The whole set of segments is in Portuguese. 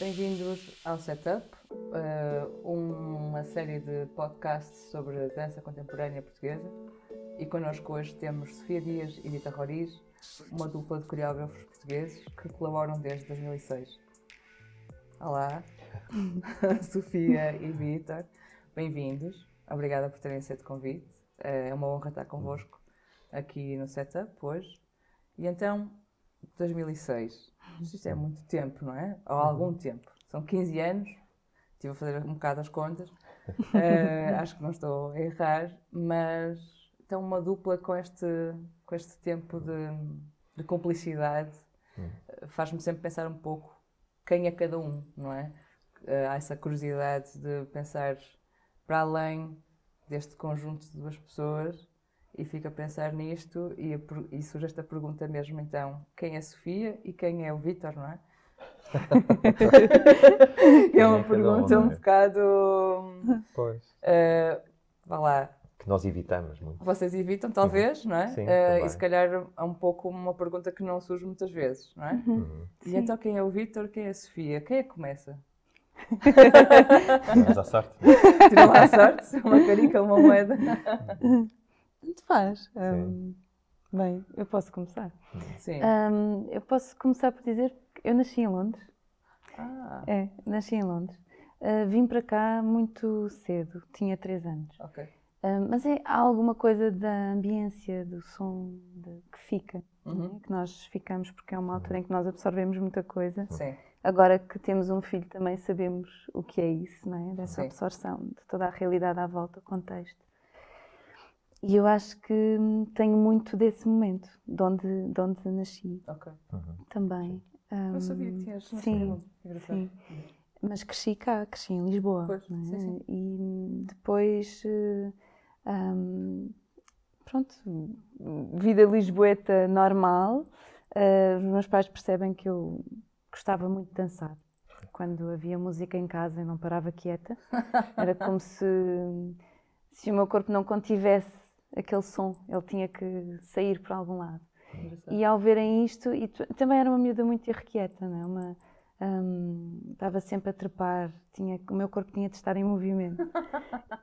Bem-vindos ao Setup, uh, uma série de podcasts sobre dança contemporânea portuguesa. E connosco hoje temos Sofia Dias e Rita Roriz, uma dupla de coreógrafos portugueses que colaboram desde 2006. Olá, Sofia e Vitor, bem-vindos. Obrigada por terem aceito o convite. É uma honra estar convosco aqui no Setup hoje. E então, 2006. Isto é muito tempo, não é? Ou algum tempo. São 15 anos. Estive a fazer um bocado as contas. Uh, acho que não estou a errar, mas então uma dupla com este, com este tempo de, de cumplicidade uh, faz-me sempre pensar um pouco quem é cada um, não é? Uh, há essa curiosidade de pensar para além deste conjunto de duas pessoas e fico a pensar nisto e, e surge esta pergunta mesmo então, quem é a Sofia e quem é o Vítor, não é? é uma é pergunta um, bocado... Pois. Uh, vá lá. Que nós evitamos muito. Vocês evitam, talvez, uhum. não é? Sim, uh, e se calhar é um pouco uma pergunta que não surge muitas vezes, não é? Uhum. E então quem é o Vítor, quem é a Sofia? Quem é que começa? Tiramos à sorte. Tiram à sorte, uma carica, uma moeda. Tanto faz. Um, bem, eu posso começar. Sim. Um, eu posso começar por dizer que eu nasci em Londres. Ah, É, nasci em Londres. Uh, vim para cá muito cedo, tinha 3 anos. ok. Um, mas é, há alguma coisa da ambiência, do som de- que fica, Uhum. né? que nós ficamos, porque é uma altura em que nós absorvemos muita coisa. Sim, Agora que temos um filho também sabemos o que é isso, não é? Dessa Sim. absorção de toda a realidade à volta, o contexto. E eu acho que tenho muito desse momento, de onde, de onde nasci ok. também. Não Hum, sabia que tinhas nascido Sim, sim. Mas cresci cá, cresci em Lisboa. Pois, é? sim, sim. E depois, hum, pronto, vida lisboeta normal. Eh, os meus pais percebem que eu gostava muito de dançar. Quando havia música em casa, eu não parava quieta. Era como se, se o meu corpo não contivesse aquele som, ele tinha que sair para algum lado. E ao verem isto, e também era uma miúda muito irrequieta, não é? Uma, hum, estava sempre a trepar, tinha, o meu corpo tinha de estar em movimento.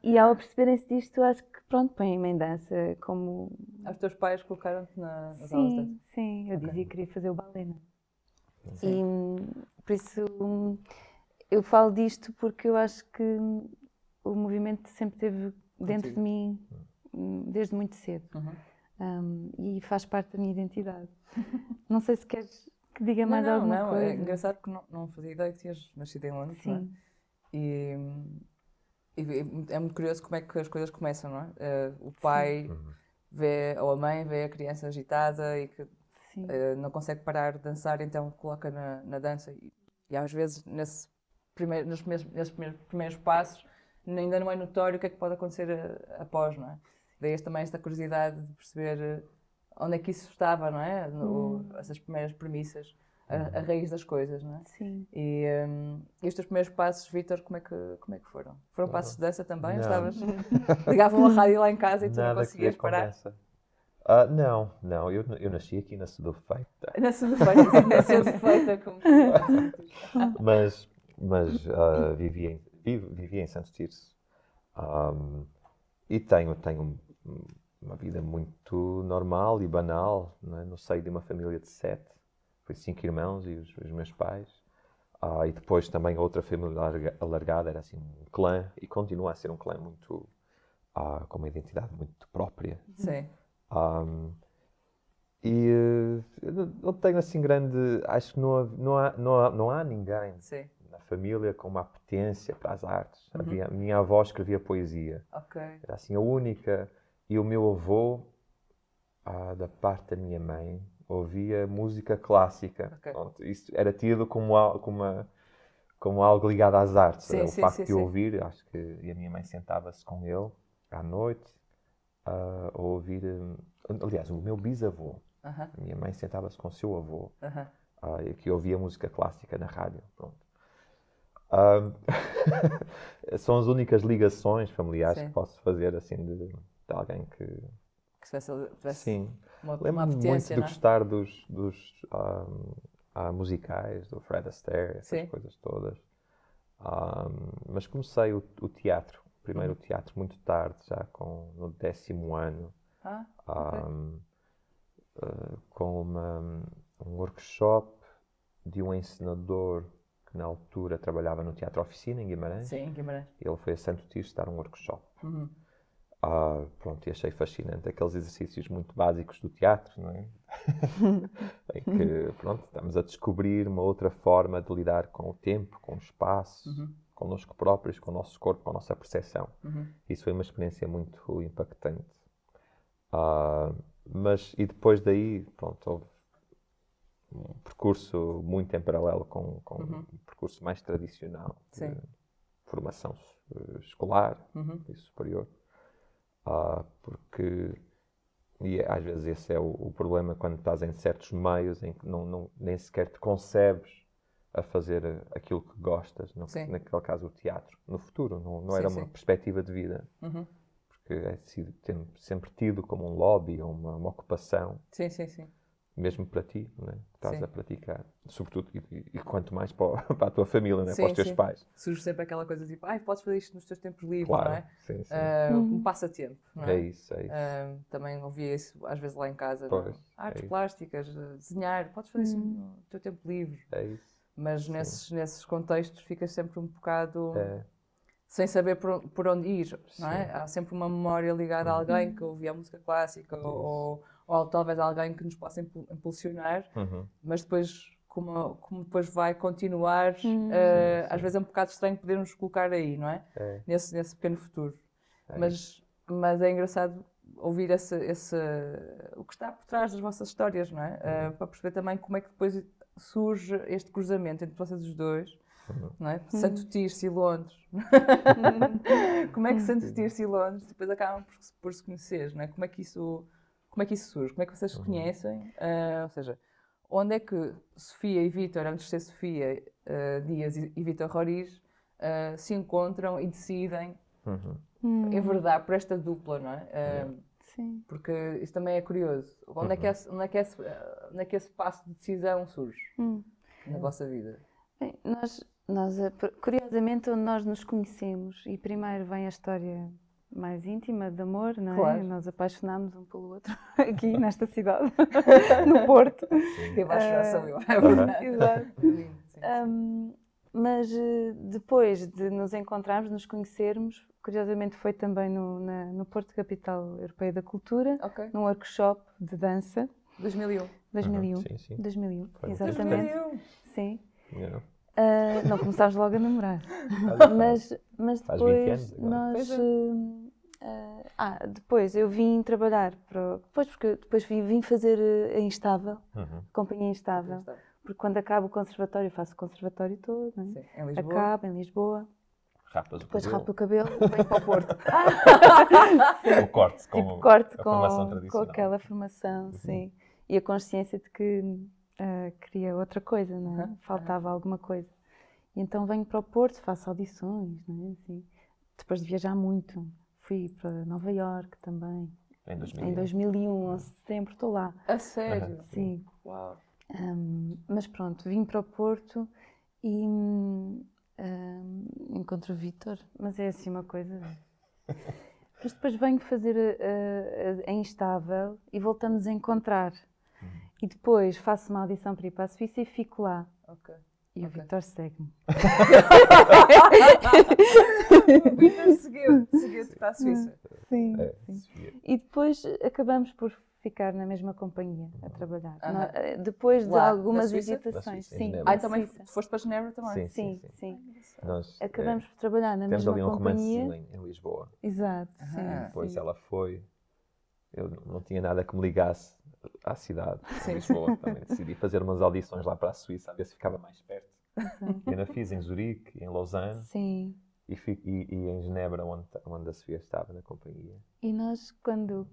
e ao perceberem-se disto, acho que pronto, põem-me em dança como. Os teus pais colocaram-te na, aulas? Sim, sim, eu Ok. dizia que queria fazer o balé. é? Sim. E por isso eu falo disto porque eu acho que o movimento sempre esteve dentro Contigo. de mim hum, desde muito cedo. Uhum. Um, e faz parte da minha identidade. não sei se queres que diga mais não, alguma não, coisa. É engraçado porque não, não fazia ideia que tinhas nascido em Londres, não é? Sim, E, e é muito curioso como é que as coisas começam, não é? Eh, o pai vê, ou a mãe vê a criança agitada e que sim. eh, não consegue parar de dançar, então coloca na, na dança. E, e às vezes, nesse primeiro, nos primeiros, nesses primeiros, primeiros passos, ainda não é notório o que é que pode acontecer eh, após, não é? Daí também esta curiosidade de perceber onde é que isso estava, não é? No- Essas primeiras premissas, a, a raiz das coisas, não é? Sim. E, hum, e os teus primeiros passos, Vítor, como é que, como é que foram? Foram passos de dança também? Não. Estavas, ligavam a rádio lá em casa e tu não Nada que conseguias parar? Ah, não, não, eu, eu nasci aqui na Sudofeita, Na segunda-feira, nasceu defeita como mas, mas ah, vivi, em, vivo- vivi em Santo Tirso Ahm, e tenho, tenho um- uma vida muito normal e banal, não é? no seio de uma família de sete, foi cinco irmãos e os, os meus pais, Ah, e depois também outra família alarga- alargada, era assim um clã, e continua a ser um clã muito, ah, com uma identidade muito própria. Sim. Um, e eh, não- tenho assim grande. Acho que não, não, há, não, há, não há ninguém Sim. na família com uma apetência para as artes. Uhum. Havia, minha avó escrevia poesia, Ok. era assim a única. E o meu avô, ah, da parte da minha mãe, ouvia música clássica. Ok. Pronto, isso era tido como, como, uma- como algo ligado às artes. Sim, o sim, facto sim, de ouvir, acho que. E a minha mãe sentava-se com ele à noite a ouvir. hum, aliás, o meu bisavô, Aham, a minha mãe sentava-se com o seu avô, aham. ah, e que ouvia música clássica na rádio. Pronto. Ah, são as únicas ligações familiares Sim. que posso fazer assim de, de alguém que. Que tivesse, tivesse Sim. uma, uma muito de é? gostar dos, dos ah, musicais, do Fred Astaire, essas Sim. coisas todas. Ah, mas comecei o, o teatro, primeiro Uhum. o teatro muito tarde, já com, no décimo ano, Ah, ah, ok. ah, com uma- um workshop de um encenador que na altura trabalhava no Teatro Oficina, em Guimarães. Sim, Guimarães. Ele foi a Santo Tirso dar um workshop. Uhum. Ah, pronto, e achei fascinante aqueles exercícios muito básicos do teatro, não é? em que, pronto, estamos a descobrir uma outra forma de lidar com o tempo, com o espaço, Uhum. connosco próprios, com o nosso corpo, com a nossa percepção. Uhum. Isso foi uma experiência muito impactante. Ah, mas, e depois daí, pronto, houve um percurso muito em paralelo com, com Uhum. um percurso mais tradicional Sim. de formação escolar Uhum. e superior. Ah, porque, e às vezes esse é o, o problema quando estás em certos meios em que não, não- nem sequer te concebes a fazer aquilo que gostas, no, naquele caso o teatro. No futuro, não, não Sim, era uma sim. perspectiva de vida, Uhum. porque é sido tem- sempre tido como um hobby ou uma, uma ocupação, Sim, sim, sim. Mesmo para ti, não é? que estás Sim. a praticar. Sobretudo, e, e- quanto mais para, para a tua família, não é? Sim, para os teus sim. pais. Surge sempre aquela coisa tipo, ai, podes fazer isto nos teus tempos livres, Claro, não é? sim, sim. Ah, Uhum. Um passatempo, não é é? isso, é isso. Ah, também ouvia isso às vezes lá em casa. Pois, não? Artes é plásticas, desenhar, podes fazer isso Uhum. no teu tempo livre. É isso. Mas nesses, nesses contextos ficas sempre um bocado É, sem saber por, por onde ir, não é? Sim. Há sempre uma memória ligada a Uhum. alguém que ouvia a música clássica ou, ou talvez alguém que nos possa impul- impulsionar, uhum. mas depois, como, como depois vai continuar, Hum. eh, Sim, às sim. vezes é um bocado estranho podermos colocar aí, não é? É, Nesse, nesse pequeno futuro. é Mas, mas é engraçado ouvir esse, esse, o que está por trás das vossas histórias, não é? Uhum. Eh, para perceber também como é que depois surge este cruzamento entre vocês os dois, Uhum. não é? Santo Tirso e Londres. como é que Santo Tirso e Londres depois acabam por, se- por se conhecer, não é? Como é que isso, como é que isso surge? Como é que vocês se Uhum. conhecem? Ah, ou seja, onde é que Sofia e Vítor, antes de ser Sofia ah, Dias e, e Vítor Roriz, ah, se encontram e decidem Uhum. Hum, enverdar por esta dupla, não é? Ah, Sim. porque isso também é curioso. Onde, é que esse, onde, é que esse, onde é que esse passo de decisão surge Hum. na vossa vida? Bem, nós, nós, eh, curiosamente, onde nós nos conhecemos, e primeiro vem a história mais íntima de amor, não é? Claro. Nós apaixonámos um pelo outro aqui nesta cidade, no Porto. Quem vai chorar sou eu, é Aham. verdade. Exato. Sim. Hum, mas eh, depois de nos encontrarmos, nos conhecermos, curiosamente foi também no, na- no Porto Capital Europeia da Cultura, Ok, num workshop de dança, 2001. 2001. Uhum. Sim, sim. 2001, Foi muito exatamente. 2001. Sim. Yeah. Ah, não começámos logo a namorar. Mas, mas Faz 20 depois anos nós. Hum, ah, depois eu vim trabalhar para. o- Depois, porque depois vim, vim fazer eh, a Instável, Uhum. Companhia Instável. Porque quando acaba o conservatório, eu faço o conservatório todo, não é? Sim, em Lisboa. Acaba em Lisboa, Rapas o depois cabelo. rapo o cabelo, venho para o Porto. O corte com tipo corte a com, formação com. Uhum. aquela formação, sim. E a consciência de que ah, queria outra coisa, não é? Aham, Faltava alguma coisa. E então venho para o Porto, faço audições, não é? Assim, depois de viajar muito, fui para Nova Iorque também. Em 2000. Em 2001, em setembro, estou lá. A sério? Aham. Sim. Uau. Hum, mas pronto, vim para o Porto e hum, encontro o Vítor, mas é assim uma coisa. Mas depois venho fazer a, a- a Instável e voltamos a encontrar. E depois faço uma audição para ir para a Suíça e fico lá. Ok. E o Ok. Vítor segue-me. O seguiu, seguiu-te para a Suíça. Sim, É, sim. E depois acabamos por ficar na mesma companhia a trabalhar. Nó- eh, Depois de Lá, algumas em Sim, Ah, também Suíça. foste para Genebra também? Sim. Sim, sim. Nós, Acabamos é, por trabalhar na temos mesma ali um romance companhia. em, em Lisboa. Exato, Ah, sim. Depois sim. ela foi. Eu não tinha nada que me ligasse à cidade, Sim. Lisboa. Também decidi fazer umas audições lá para a Suíça, a ver se ficava mais perto. E ainda fiz em Zurique, em Lausanne. Sim. e, e- e em Genebra, onde, onde a Sofia estava na companhia. E nós, quando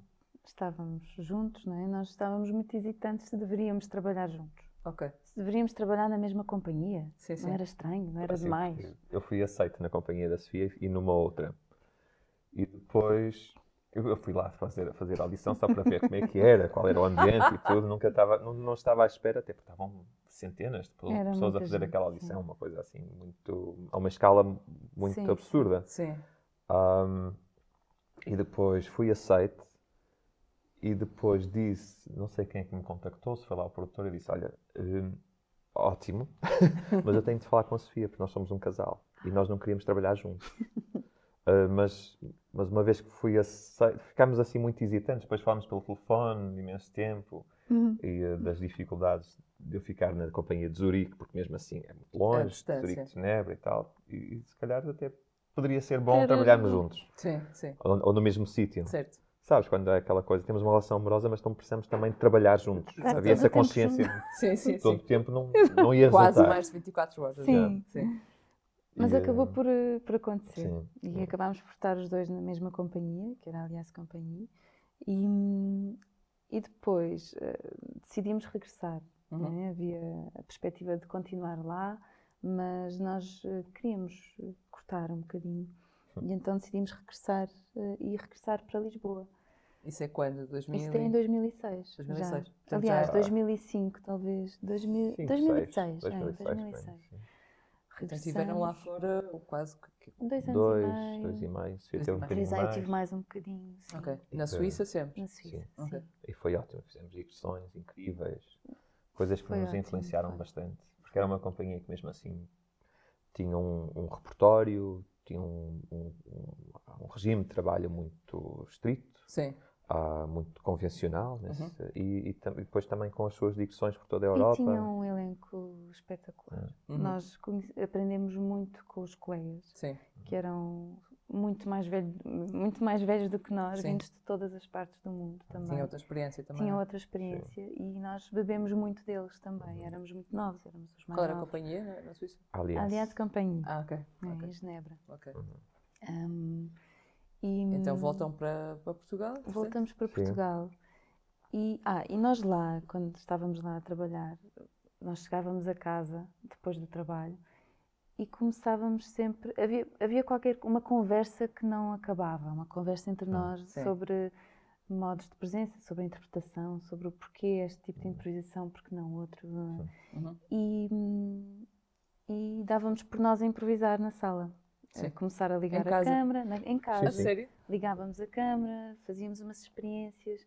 estávamos juntos, não é? Nós estávamos muito hesitantes se deveríamos trabalhar juntos. Ok. Se deveríamos trabalhar na mesma companhia. Sim, sim. Não era estranho, não era Assim, demais. Eu fui aceito na companhia da Sofia e numa outra. E depois eu eu fui lá fazer, fazer audição só para ver como é que era, qual era o ambiente e tudo. Nunca estava, não, não estava à espera, até porque estavam centenas de Era pessoas a fazer gente, aquela sim. audição, uma coisa assim, muito, a uma escala muito Sim, absurda. Sim. Um, e depois fui aceito e depois disse, não sei quem é que me contactou, se foi lá o produtor, e disse, olha, hum, ótimo, mas eu tenho de falar com a Sofia, porque nós somos um casal e nós não queríamos trabalhar juntos. Uh, mas, mas uma vez que fui aceito, ficámos assim muito hesitantes, depois falámos pelo telefone imenso tempo Uhum. e uh, das dificuldades de eu ficar na companhia de Zurique, porque mesmo assim é muito longe, distância. Zurique de Genebra e tal, e, e se calhar até poderia ser bom Era trabalharmos juntos, Sim, sim. ou, ou no mesmo sítio. Certo. Sabes, quando é aquela coisa, temos uma relação amorosa, mas não precisamos também de trabalhar juntos. Estar Havia essa consciência, Sim, sim, todo o tempo não, não ia Quase resultar. mais de 24 horas. Sim. Sim. Mas E, acabou uh, por, eh, por acontecer. Sim, E sim. acabámos por estar os dois na mesma companhia, que era aliás companhia, e, e depois eh, decidimos regressar. Uhum. não é? Havia a perspectiva de continuar lá, mas nós eh, queríamos eh, cortar um bocadinho. E então decidimos regressar eh, e regressar para Lisboa. Isso é quando? 2000? Isto é em 2006. 2006. Já. Portanto, Aliás, já- 2005, talvez. 2000, Cinco, 2006. seis, é, 2006, 2006. Sim. Então estiveram lá fora quase que. Dois anos Dois, e meio. dois e meio. Sofia Dois teve e um eu mais. tive mais um bocadinho. Sim. Ok. E Na Suíça sempre? Na Suíça, Sim. Sim. E foi ótimo, fizemos digressões incríveis, coisas que Foi nos ótimo, influenciaram foi. bastante, porque era uma companhia que mesmo assim tinha um, um repertório, tinha um- um regime de trabalho muito estrito, Sim. Ah, muito convencional, nesse- Uhum. e, e e depois também com as suas digressões por toda a E Europa. tinha um elenco espetacular. Uhum. Nós aprendemos muito com os colegas, Sim. que eram muito mais, velho, muito mais velhos do que nós, Sim. vindos de todas as partes do mundo também. Tinha outra experiência também. Tinham outra experiência e nós bebemos muito deles também. Éramos muito novos, éramos os mais Qual era a novos. companhia na, Suíça? Aliás, Aliás, companhia, Ah, ok. é, ok, em Genebra. ok. Ahm, e, Então voltam para, para Portugal? Voltamos para Sim. Portugal. E, ah, e nós lá, quando estávamos lá a trabalhar, nós chegávamos a casa depois do trabalho e começávamos sempre. Havia, havia qualquer uma conversa que não acabava, uma conversa entre nós sim. sobre modos de presença, sobre a interpretação, sobre o porquê este tipo de improvisação, porque não outro. é? Uhum. E, hum, e dávamos por nós a improvisar na sala. Sim. A começar a ligar a casa? câmara, na- em casa A sério? ligávamos a câmara, fazíamos umas experiências.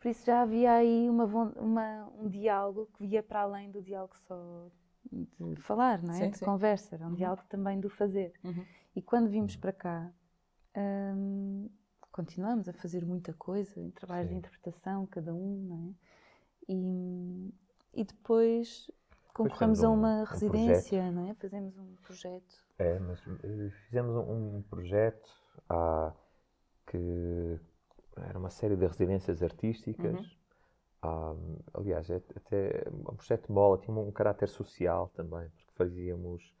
Por isso já havia aí uma, uma- um diálogo que via para além do diálogo só de falar, não é? Sim, de sim. conversa, era um diálogo também do fazer. Uhum. E quando vimos para cá, hum, continuamos a fazer muita coisa, em trabalhos de Sim. interpretação, cada um, não é? E, e depois concorremos a um- uma um residência, não é? Fazemos um projeto. É, mas eh, fizemos um, um projeto ah, que era uma série de residências artísticas. Uhum. Ah, aliás, é, até um projeto de mola tinha um caráter social também, porque fazíamos.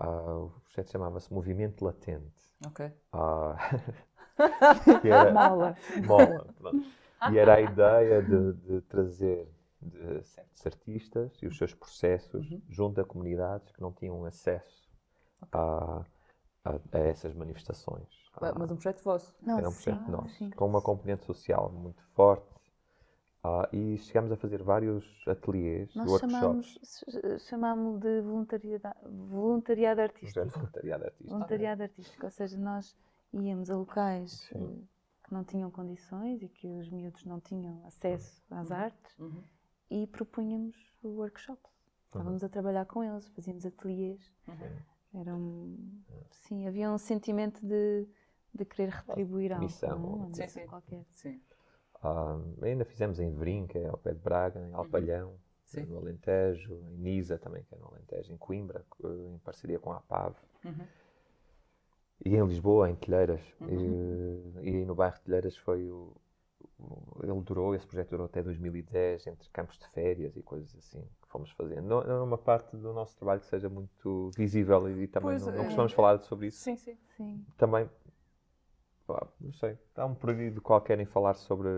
ah, o projeto chamava-se Movimento Latente. Ok. Ah, que era, Mola. Mola, pronto. E era a ideia de, de trazer de certos artistas e os seus processos Uhum. junto a comunidades que não tinham acesso a, a- a essas manifestações. Ah, Mas um projeto vosso? Não, Era um sim, projeto nosso, sim. com uma componente social muito forte. Ah, e chegámos a fazer vários ateliês, Nós workshops. chamámos, de voluntariado, voluntariado Um artístico. de voluntariado artístico. Voluntariado artístico, ou seja, nós íamos a locais Sim. eh, que não tinham condições e que os miúdos não tinham acesso às artes Uhum. E propunhamos workshops. Estávamos a trabalhar com eles, fazíamos ateliês. Uhum. Era um, sim, havia um sentimento de, de querer retribuir algo. missão, não é? Uma Sim, missão sim. qualquer. Sim. Ah, ainda fizemos em é ao pé de Braga, em Alpalhão, Uhum. No Alentejo, em Nisa também, que é no Alentejo, em Coimbra, co- em parceria com a APAV. Uhum. E em Lisboa, em Telheiras. Uhum. E, e no bairro de Telheiras foi o- Ele durou, esse projeto durou até 2010, entre campos de férias e coisas assim. que fomos fazendo. Não, não é uma parte do nosso trabalho que seja muito visível e também Pois, não, não é. costumamos falar sobre isso. Sim, sim. Sim. Também, pá, não sei, há um período qualquer em falar sobre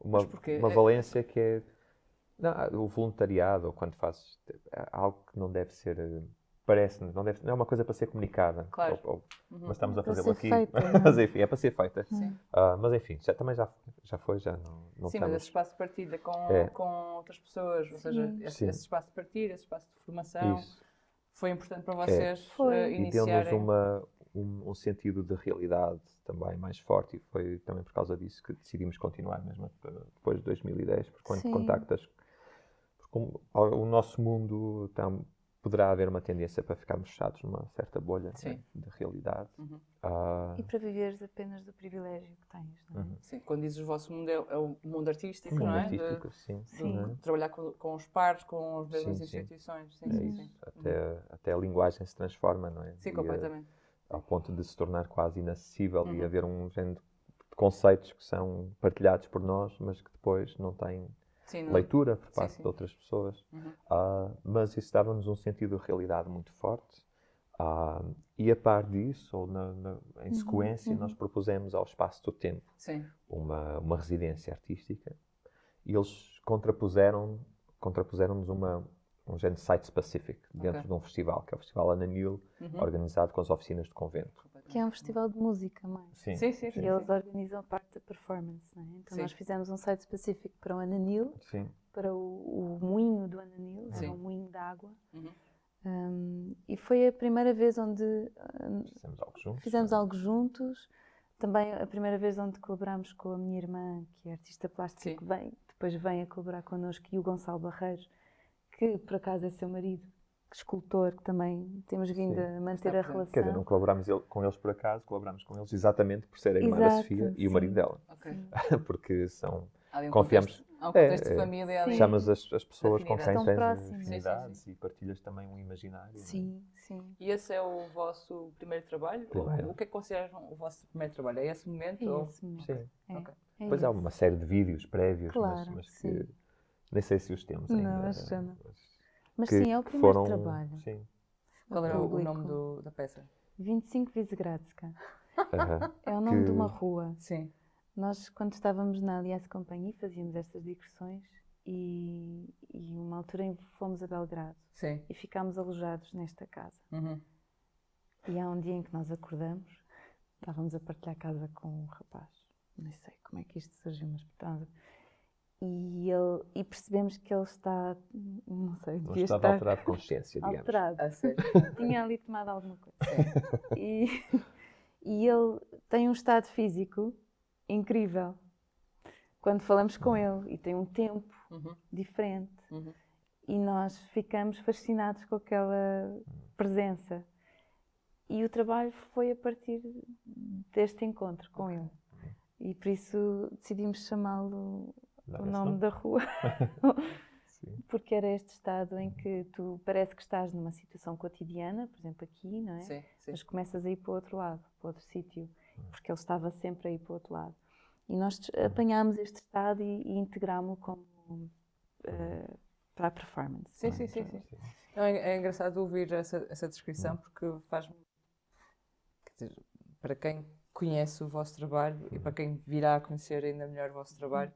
uma, uma É- valência que é não, o voluntariado, ou quando fazes é algo que não deve ser, parece-nos, não, deve, não é uma coisa para ser comunicada. Claro. Ou- ou- Uhum. mas estamos a Para fazê-lo aqui. feita, é? mas enfim, é para ser feita. Sim. Ah, mas enfim, já, também já, já foi, já não, não Sim, mas estamos. esse espaço de partilha com, É. com outras pessoas, ou seja, esse, esse espaço de partilha, esse espaço de formação, Isso. foi importante para vocês Foi. eh, E deu-nos iniciarem. uma, um, um sentido de realidade também mais forte e foi também por causa disso que decidimos continuar mesmo eh, depois de 2010, porque quando Sim. contactas porque o, nosso mundo tam- poderá haver uma tendência para ficarmos fechados numa certa bolha Sim. né, de realidade. Uhum. Ah, E para viveres apenas do privilégio que tens, não é? Uhum. Sim, quando dizes o vosso mundo é, é o mundo artístico, mundo não é? De- artístico, sim. Sim. né? de trabalhar com, com os pares, com as mesmas Sim, sim. instituições. Sim, É sim, sim. Até, até a linguagem se transforma, não é? Sim, E, completamente. ao ponto de se tornar quase inacessível e Uhum. haver um género de conceitos que são partilhados por nós, mas que depois não têm Sim, leitura por Sim, parte sim. de outras pessoas. Uhum. Ah, mas isso dava-nos um sentido de realidade muito forte. Ah, e a par disso, ou na- na- em sequência, nós propusemos ao Espaço do Tempo Sim, uma, uma residência artística e eles contrapuseram contrapuseram-nos uma um género de site-specific dentro Ok. de um festival, que é o Festival Ananil, Uhum. organizado com as oficinas de convento. Que é um festival de música, mais. Sim, sim, sim. E sim. eles organizam parte da performance, não é? Então Sim. nós fizemos um site específico para o Ananil, Sim. para o, o moinho do Ananil, Sim. era um moinho de água. Uhum. Um, e foi a primeira vez onde um, Fizemos algo juntos. fizemos não é? algo juntos. Também a primeira vez onde colaborámos com a minha irmã, que é artista plástica, que vem, depois vem a colaborar connosco, e o Gonçalo Barreiros, que por acaso é seu marido, escultor, que também temos vindo Sim. a manter Está a presente. relação. Quer dizer, não colaborámos ele- com eles por acaso, colaborámos com eles exatamente por ser a irmã da Sofia e o marido dela. Ok. Porque são um Confiamos- há um É, contexto de é. família ali. Chamas as, as pessoas com quem tens afinidades e partilhas também um imaginário. é? Sim, sim. E esse é o vosso primeiro trabalho? Primeiro. O, que é que consideram o vosso primeiro trabalho? É esse momento? É esse momento. Sim. É, Ok. é Depois há uma série de vídeos prévios, mas- Claro, mas, que sim. nem sei se os temos Não, ainda. que não. mas Mas que- sim, é o que primeiro foram, trabalho. Sim. Qual era o, o nome do- da peça? 25 Visegradska. Aham. É o nome de Que- uma rua. Sim. Nós, quando estávamos na Aliança Companhia, fazíamos estas digressões e, e uma altura em- fomos a Belgrado Sim. e ficámos alojados nesta casa. Uhum. E há um dia em que nós acordamos, estávamos a partilhar casa com um rapaz, nem sei como é que isto surgiu, mas estávamos a- e, ele, e percebemos que ele está, não sei, Não devia estava estar alterado de consciência, digamos. alterado. A sério. tinha ali tomado alguma coisa. E, e ele tem um estado físico incrível quando falamos com ele e tem um tempo Uhum. diferente. Uhum. E nós ficamos fascinados com aquela presença. E o trabalho foi a partir deste encontro com ele. E por isso decidimos chamá-lo O nome da rua. Sim. Porque era este estado em que tu parece que estás numa situação cotidiana, por exemplo aqui, não é? Sim, sim. Mas começas a ir para o outro lado, para outro sítio, porque ele estava sempre a ir para o outro lado. E nós apanhámos este estado e, e integrámo-lo como eh, para a performance. Sim, sim, sim, sim. Não, É, é engraçado ouvir essa, essa descrição porque faz-me. dizer, Para quem conhece o vosso trabalho e para quem virá a conhecer ainda melhor o vosso trabalho,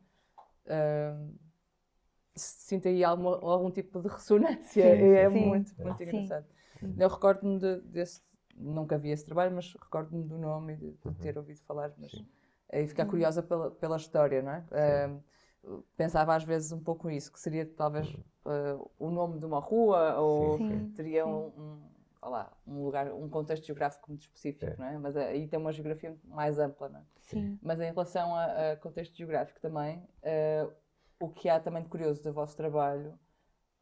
se sinta aí algum, algum tipo de ressonância. Sim, sim, é sim. muito, Sim. muito Sim. engraçado. Eu recordo-me de- desse. Nunca vi esse trabalho, mas recordo-me do nome e de, de ter ouvido falar. Mas, Sim. e ficar curiosa pela, pela história, não é? Pensava às vezes um pouco isso, que seria talvez uh, o nome de uma rua ou Sim, sim. teria sim. um, um, lá, um lugar, um contexto geográfico muito específico, É. não é? Mas aí tem uma geografia mais ampla, não é? Sim. Mas em relação a, a contexto geográfico também, uh, o que há também de curioso do vosso trabalho,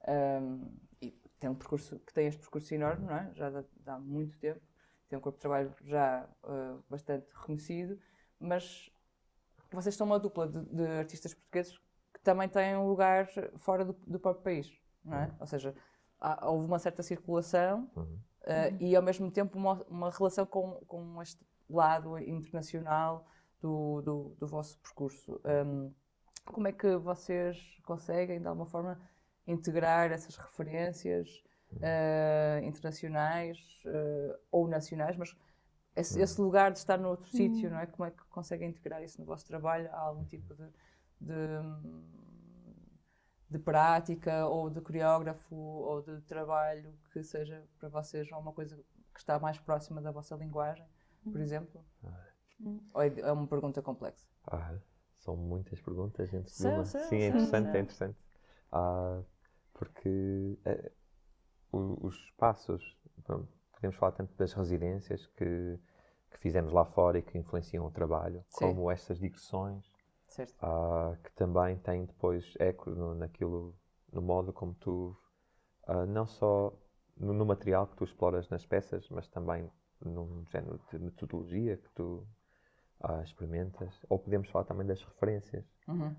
um, e tem um percurso que tem este percurso enorme, não é? Já dá, dá muito tempo, tem um corpo de trabalho já uh, bastante reconhecido, mas vocês são uma dupla de, de artistas portugueses que também têm um lugar fora do, do próprio país, não é? Ou seja, há- houve uma certa circulação Uhum. Uh, e ao mesmo tempo uma, uma relação com, com este lado internacional do, do, do vosso percurso. Um, como é que vocês conseguem, de alguma forma, integrar essas referências uh, internacionais uh, ou nacionais, mas esse, esse, lugar de estar noutro uhum. sítio, não é? Como é que conseguem integrar isso no vosso trabalho? Há algum tipo de, de, de prática ou de coreógrafo ou de trabalho que seja para vocês alguma coisa que está mais próxima da vossa linguagem, por uhum. exemplo? Uhum. Ou é, é uma pergunta complexa? Ah, são muitas perguntas dentro de uma. Sim, é interessante, é interessante. Ah, porque é, os espaços, podemos falar tanto das residências que, que fizemos lá fora e que influenciam o trabalho, Sim. como essas digressões uh, que também têm depois eco no, naquilo, no modo como tu, uh, não só no, no, material que tu exploras nas peças, mas também num género de metodologia que tu uh, experimentas. Ou podemos falar também das referências, uhum.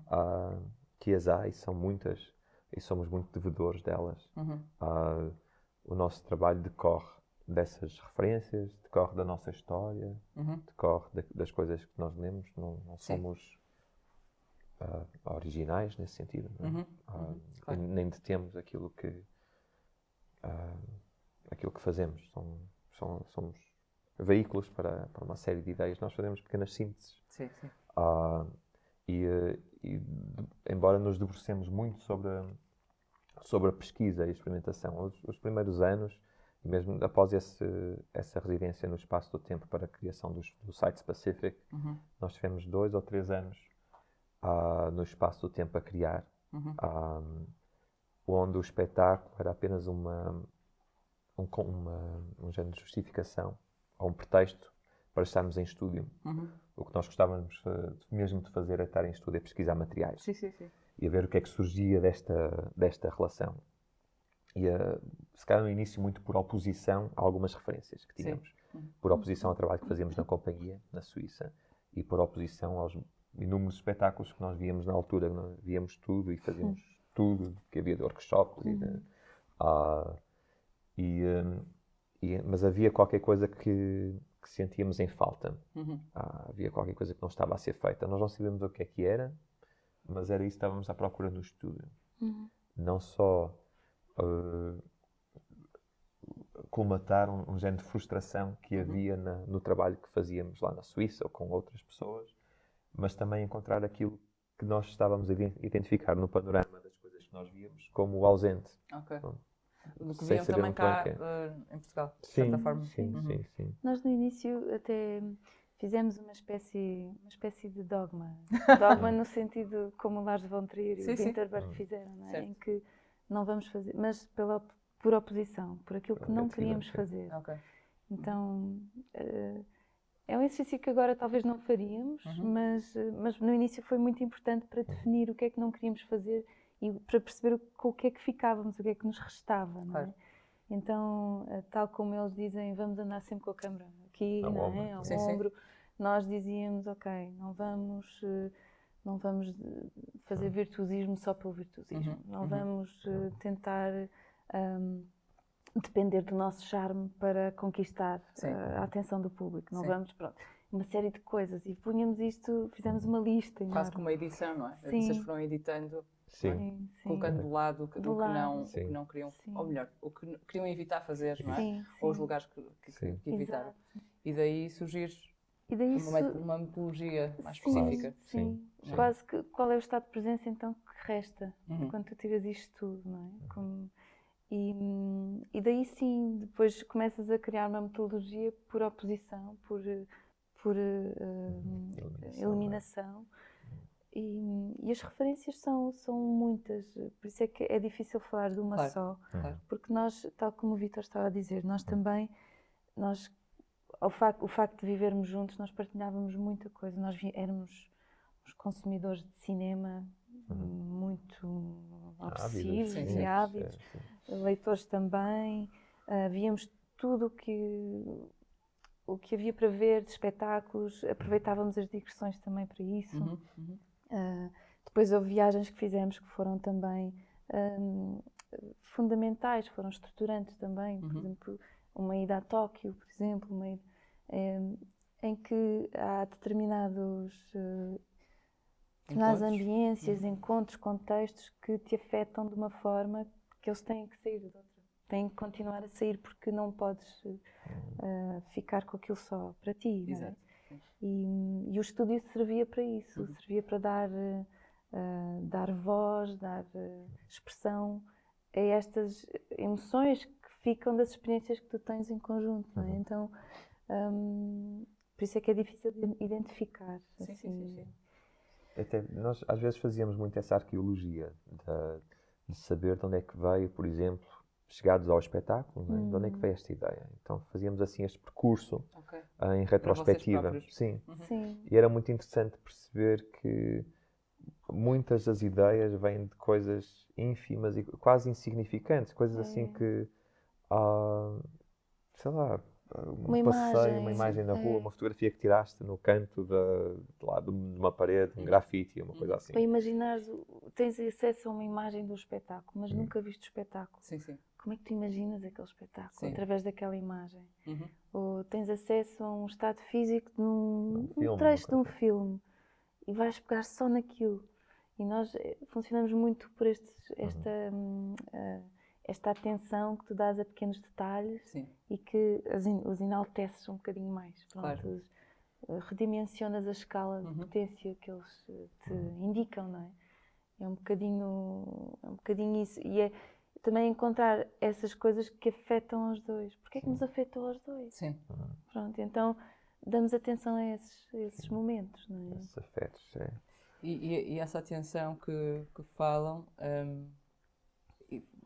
que as há e são muitas e somos muito devedores delas. Uhum o nosso trabalho decorre dessas referências, decorre da nossa história, uhum. decorre de, das coisas que nós lemos, não, não somos uh, originais nesse sentido, é? uhum. uh, claro. nem detemos aquilo que uh, aquilo que fazemos, são, são, somos veículos para, para uma série de ideias, nós fazemos pequenas sínteses. Sim, sim. e, e embora nos debrucemos muito sobre a, sobre a pesquisa e experimentação. Os, os primeiros anos, mesmo após esse, essa residência no espaço do tempo para a criação dos, do Site Specific, uhum. nós tivemos dois ou três anos uh, no espaço do tempo a criar, uhum. um, onde o espetáculo era apenas uma, um, uma, um género de justificação ou um pretexto para estarmos em estúdio. Uhum. O que nós gostávamos mesmo de fazer é estar em estúdio, é pesquisar materiais. Sim, sim, sim e a ver o que é que surgia desta, desta relação. E uh, se calhar no início muito por oposição a algumas referências que tínhamos. Sim. Por oposição ao trabalho que fazíamos na companhia, na Suíça, e por oposição aos inúmeros espetáculos que nós víamos na altura. Nós víamos tudo e fazíamos uhum. tudo, que havia de workshops. Uhum. E, de, uh, e, um, e, mas havia qualquer coisa que, que sentíamos em falta. Uhum. Uh, havia qualquer coisa que não estava a ser feita. Nós não sabíamos o que é que era, mas era isso que estávamos à procura no estúdio. Uhum. Não só uh, colmatar um, um género de frustração que uhum. havia na, no trabalho que fazíamos lá na Suíça ou com outras pessoas, mas também encontrar aquilo que nós estávamos a identificar no panorama das coisas que nós víamos como o ausente. Ok. Do que viam também cá uh, em Portugal, de sim, certa forma. Sim, uhum. sim, sim. Nós no início até fizemos uma espécie, uma espécie de dogma. Dogma no sentido como o Lars von Trier e o Winterberg hum. fizeram, não é? em que não vamos fazer, mas pela, por oposição, por aquilo que não queríamos fazer. Okay. Então uh, é um exercício que agora talvez não faríamos, uhum. mas, mas no início foi muito importante para definir o que é que não queríamos fazer e para perceber com o que é que ficávamos, o que é que nos restava, não é? Então, uh, tal como eles dizem, vamos andar sempre com a câmera aqui, ao não é? Ao sim, ombro. Sim nós dizíamos, ok, não vamos, eh, não vamos fazer virtuosismo só pelo virtuosismo, uhum, não uhum. vamos uh, tentar um, depender do nosso charme para conquistar uh, a atenção do público, não Sim. vamos, pronto, uma série de coisas e punhamos isto, fizemos uma lista. Quase como uma edição, não é? Sim. Vocês foram editando Sim. colocando do lado o que, do lado. não, o que não queriam, sim. ou melhor, o que queriam evitar fazer, não é? Sim, ou os lugares que, que, que evitaram. Exato. E daí surgir e daí uma, uma metodologia mais sim, específica. Sim, sim. Quase que qual é o estado de presença então que resta uhum. quando tu tiras isto tudo, não é? Como, e, e daí sim, depois começas a criar uma metodologia por oposição, por, por uh, eliminação. eliminação. E, e, as referências são, são muitas, por isso é que é difícil falar de uma claro, só, claro. porque nós, tal como o Vitor estava a dizer, nós também, nós o facto, o facto de vivermos juntos, nós partilhávamos muita coisa. Nós éramos os consumidores de cinema. Muito obsessivos ávidos, e ávidos, leitores também. Uh, víamos tudo o que, o que havia para ver de espetáculos, aproveitávamos as digressões também para isso. Uhum, uhum. Uh, depois houve viagens que fizemos que foram também um, fundamentais, foram estruturantes também. Por uhum. exemplo, uma ida a Tóquio, por exemplo, uma ida, é, em que há determinados uh, Encontros. ambiências, Uhum. encontros, contextos que te afetam de uma forma que eles têm que sair de outra. Têm que continuar a sair porque não podes eh, ficar com aquilo só para ti. é? Exato. E, e o estúdio servia para isso, Uhum. servia para dar, eh, dar voz, dar eh, expressão a estas emoções que ficam das experiências que tu tens em conjunto. Não é? Uhum. Então, hum, por isso é que é difícil de identificar. Sim, sim, assim. sim, sim. Até nós às vezes fazíamos muito essa arqueologia da- de saber de onde é que veio, por exemplo, chegados ao espetáculo, não é? de onde é que veio esta ideia. Então fazíamos assim este percurso Ok. ah, em retrospectiva. Sim. Sim, E era muito interessante perceber que muitas das ideias vêm de coisas ínfimas e quase insignificantes, coisas assim É. que, ah, sei lá, um Uma passeio, uma imagem, imagem na rua, é. uma fotografia que tiraste no canto da, de lá de uma parede, um grafite, uma coisa assim. para imaginares, tens acesso a uma imagem do espetáculo, mas Hum. nunca viste o espetáculo. Sim, sim. Como é que tu imaginas aquele espetáculo? Sim. Através daquela imagem. Uhum. ou tens acesso a um estado físico de um, Um um filme, trecho de um coisa. filme e vais pegar só naquilo. E nós eh, funcionamos muito por estes, Uhum. esta, hum, ah, esta atenção que tu dás a pequenos detalhes Sim. e que as in- os enalteces um bocadinho mais. Pronto, Claro. os- eh, redimensionas a escala de Uhum. potência que eles eh, te indicam, não é? É um bocadinho, é um bocadinho isso. E é também encontrar essas coisas que afetam aos dois. Porquê é que nos afetam aos dois? Sim. Pronto, então damos atenção a esses, a esses momentos, não é? Esses afetos, é. E, e- e essa atenção que, que falam, e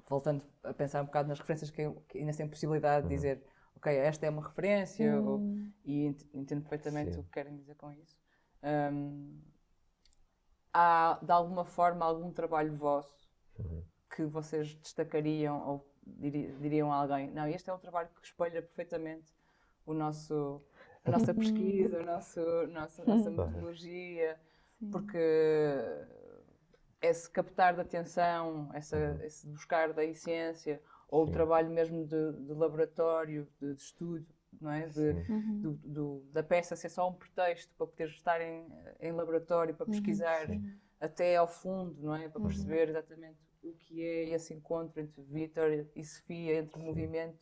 voltando a pensar um bocado nas referências que, que ainda tem possibilidade Uhum. de dizer, ok, esta é uma referência, ou- Hum, e ent- entendo perfeitamente Sim. o que querem dizer com isso. Hum, há, de alguma forma, algum trabalho vosso Uhum. que vocês destacariam ou diri- diriam a alguém, não, este é um trabalho que espelha perfeitamente o nosso, a nossa pesquisa, o nosso, nossa, nossa metodologia, porque esse captar da atenção, essa, esse buscar da essência, ou o Sim. trabalho mesmo de, de laboratório, de, de estudo, não é? De, Sim. uhum, do- do- da peça ser só um pretexto para poder estar em, em laboratório, para pesquisar Sim. até ao fundo, não é? Para perceber exatamente o que é esse encontro entre Vítor e Sofia, entre movimento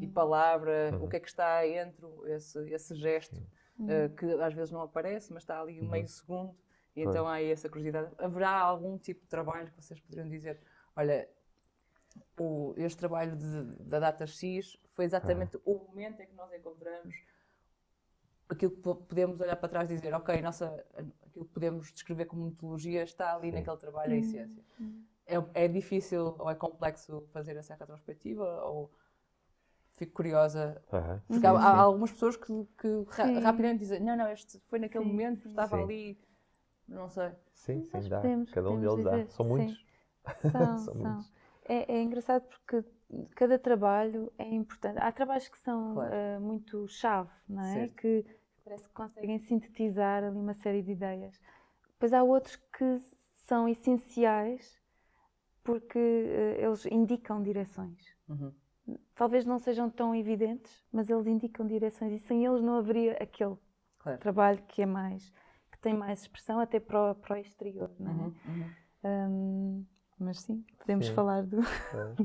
e palavra, o que é que está entre esse, esse gesto, eh, que às vezes não aparece, mas está ali meio segundo, e então há aí essa curiosidade. Haverá algum tipo de trabalho que vocês poderiam dizer, olha, o, este trabalho de- da data X foi exatamente o momento em que nós encontramos aquilo que po- podemos olhar para trás e dizer, ok, nossa, aquilo que podemos descrever como metodologia está ali naquele trabalho, a essência. É, é difícil ou é complexo fazer essa retrospectiva? Ou fico curiosa? Aham. Porque há, Sim, há sim. algumas pessoas que, que ra- Sim. rapidamente dizem, não, não, este foi naquele Sim, momento, estava Sim. ali, não sei. Sim, sim, dá. podemos- Cada um deles dá. dizer, São sim. muitos. São, São são. muitos. É, é engraçado porque cada trabalho é importante. Há trabalhos que são Claro. eh, muito chave, não é? Certo. Que parece que conseguem sintetizar ali uma série de ideias. Depois há outros que são essenciais porque eh, eles indicam direções. Uhum. Talvez não sejam tão evidentes, mas eles indicam direções e sem eles não haveria aquele Claro. trabalho que é mais tem mais expressão até para o, para o exterior, não é? Uhum, uhum. Hum, mas sim, podemos Sim. falar do. É.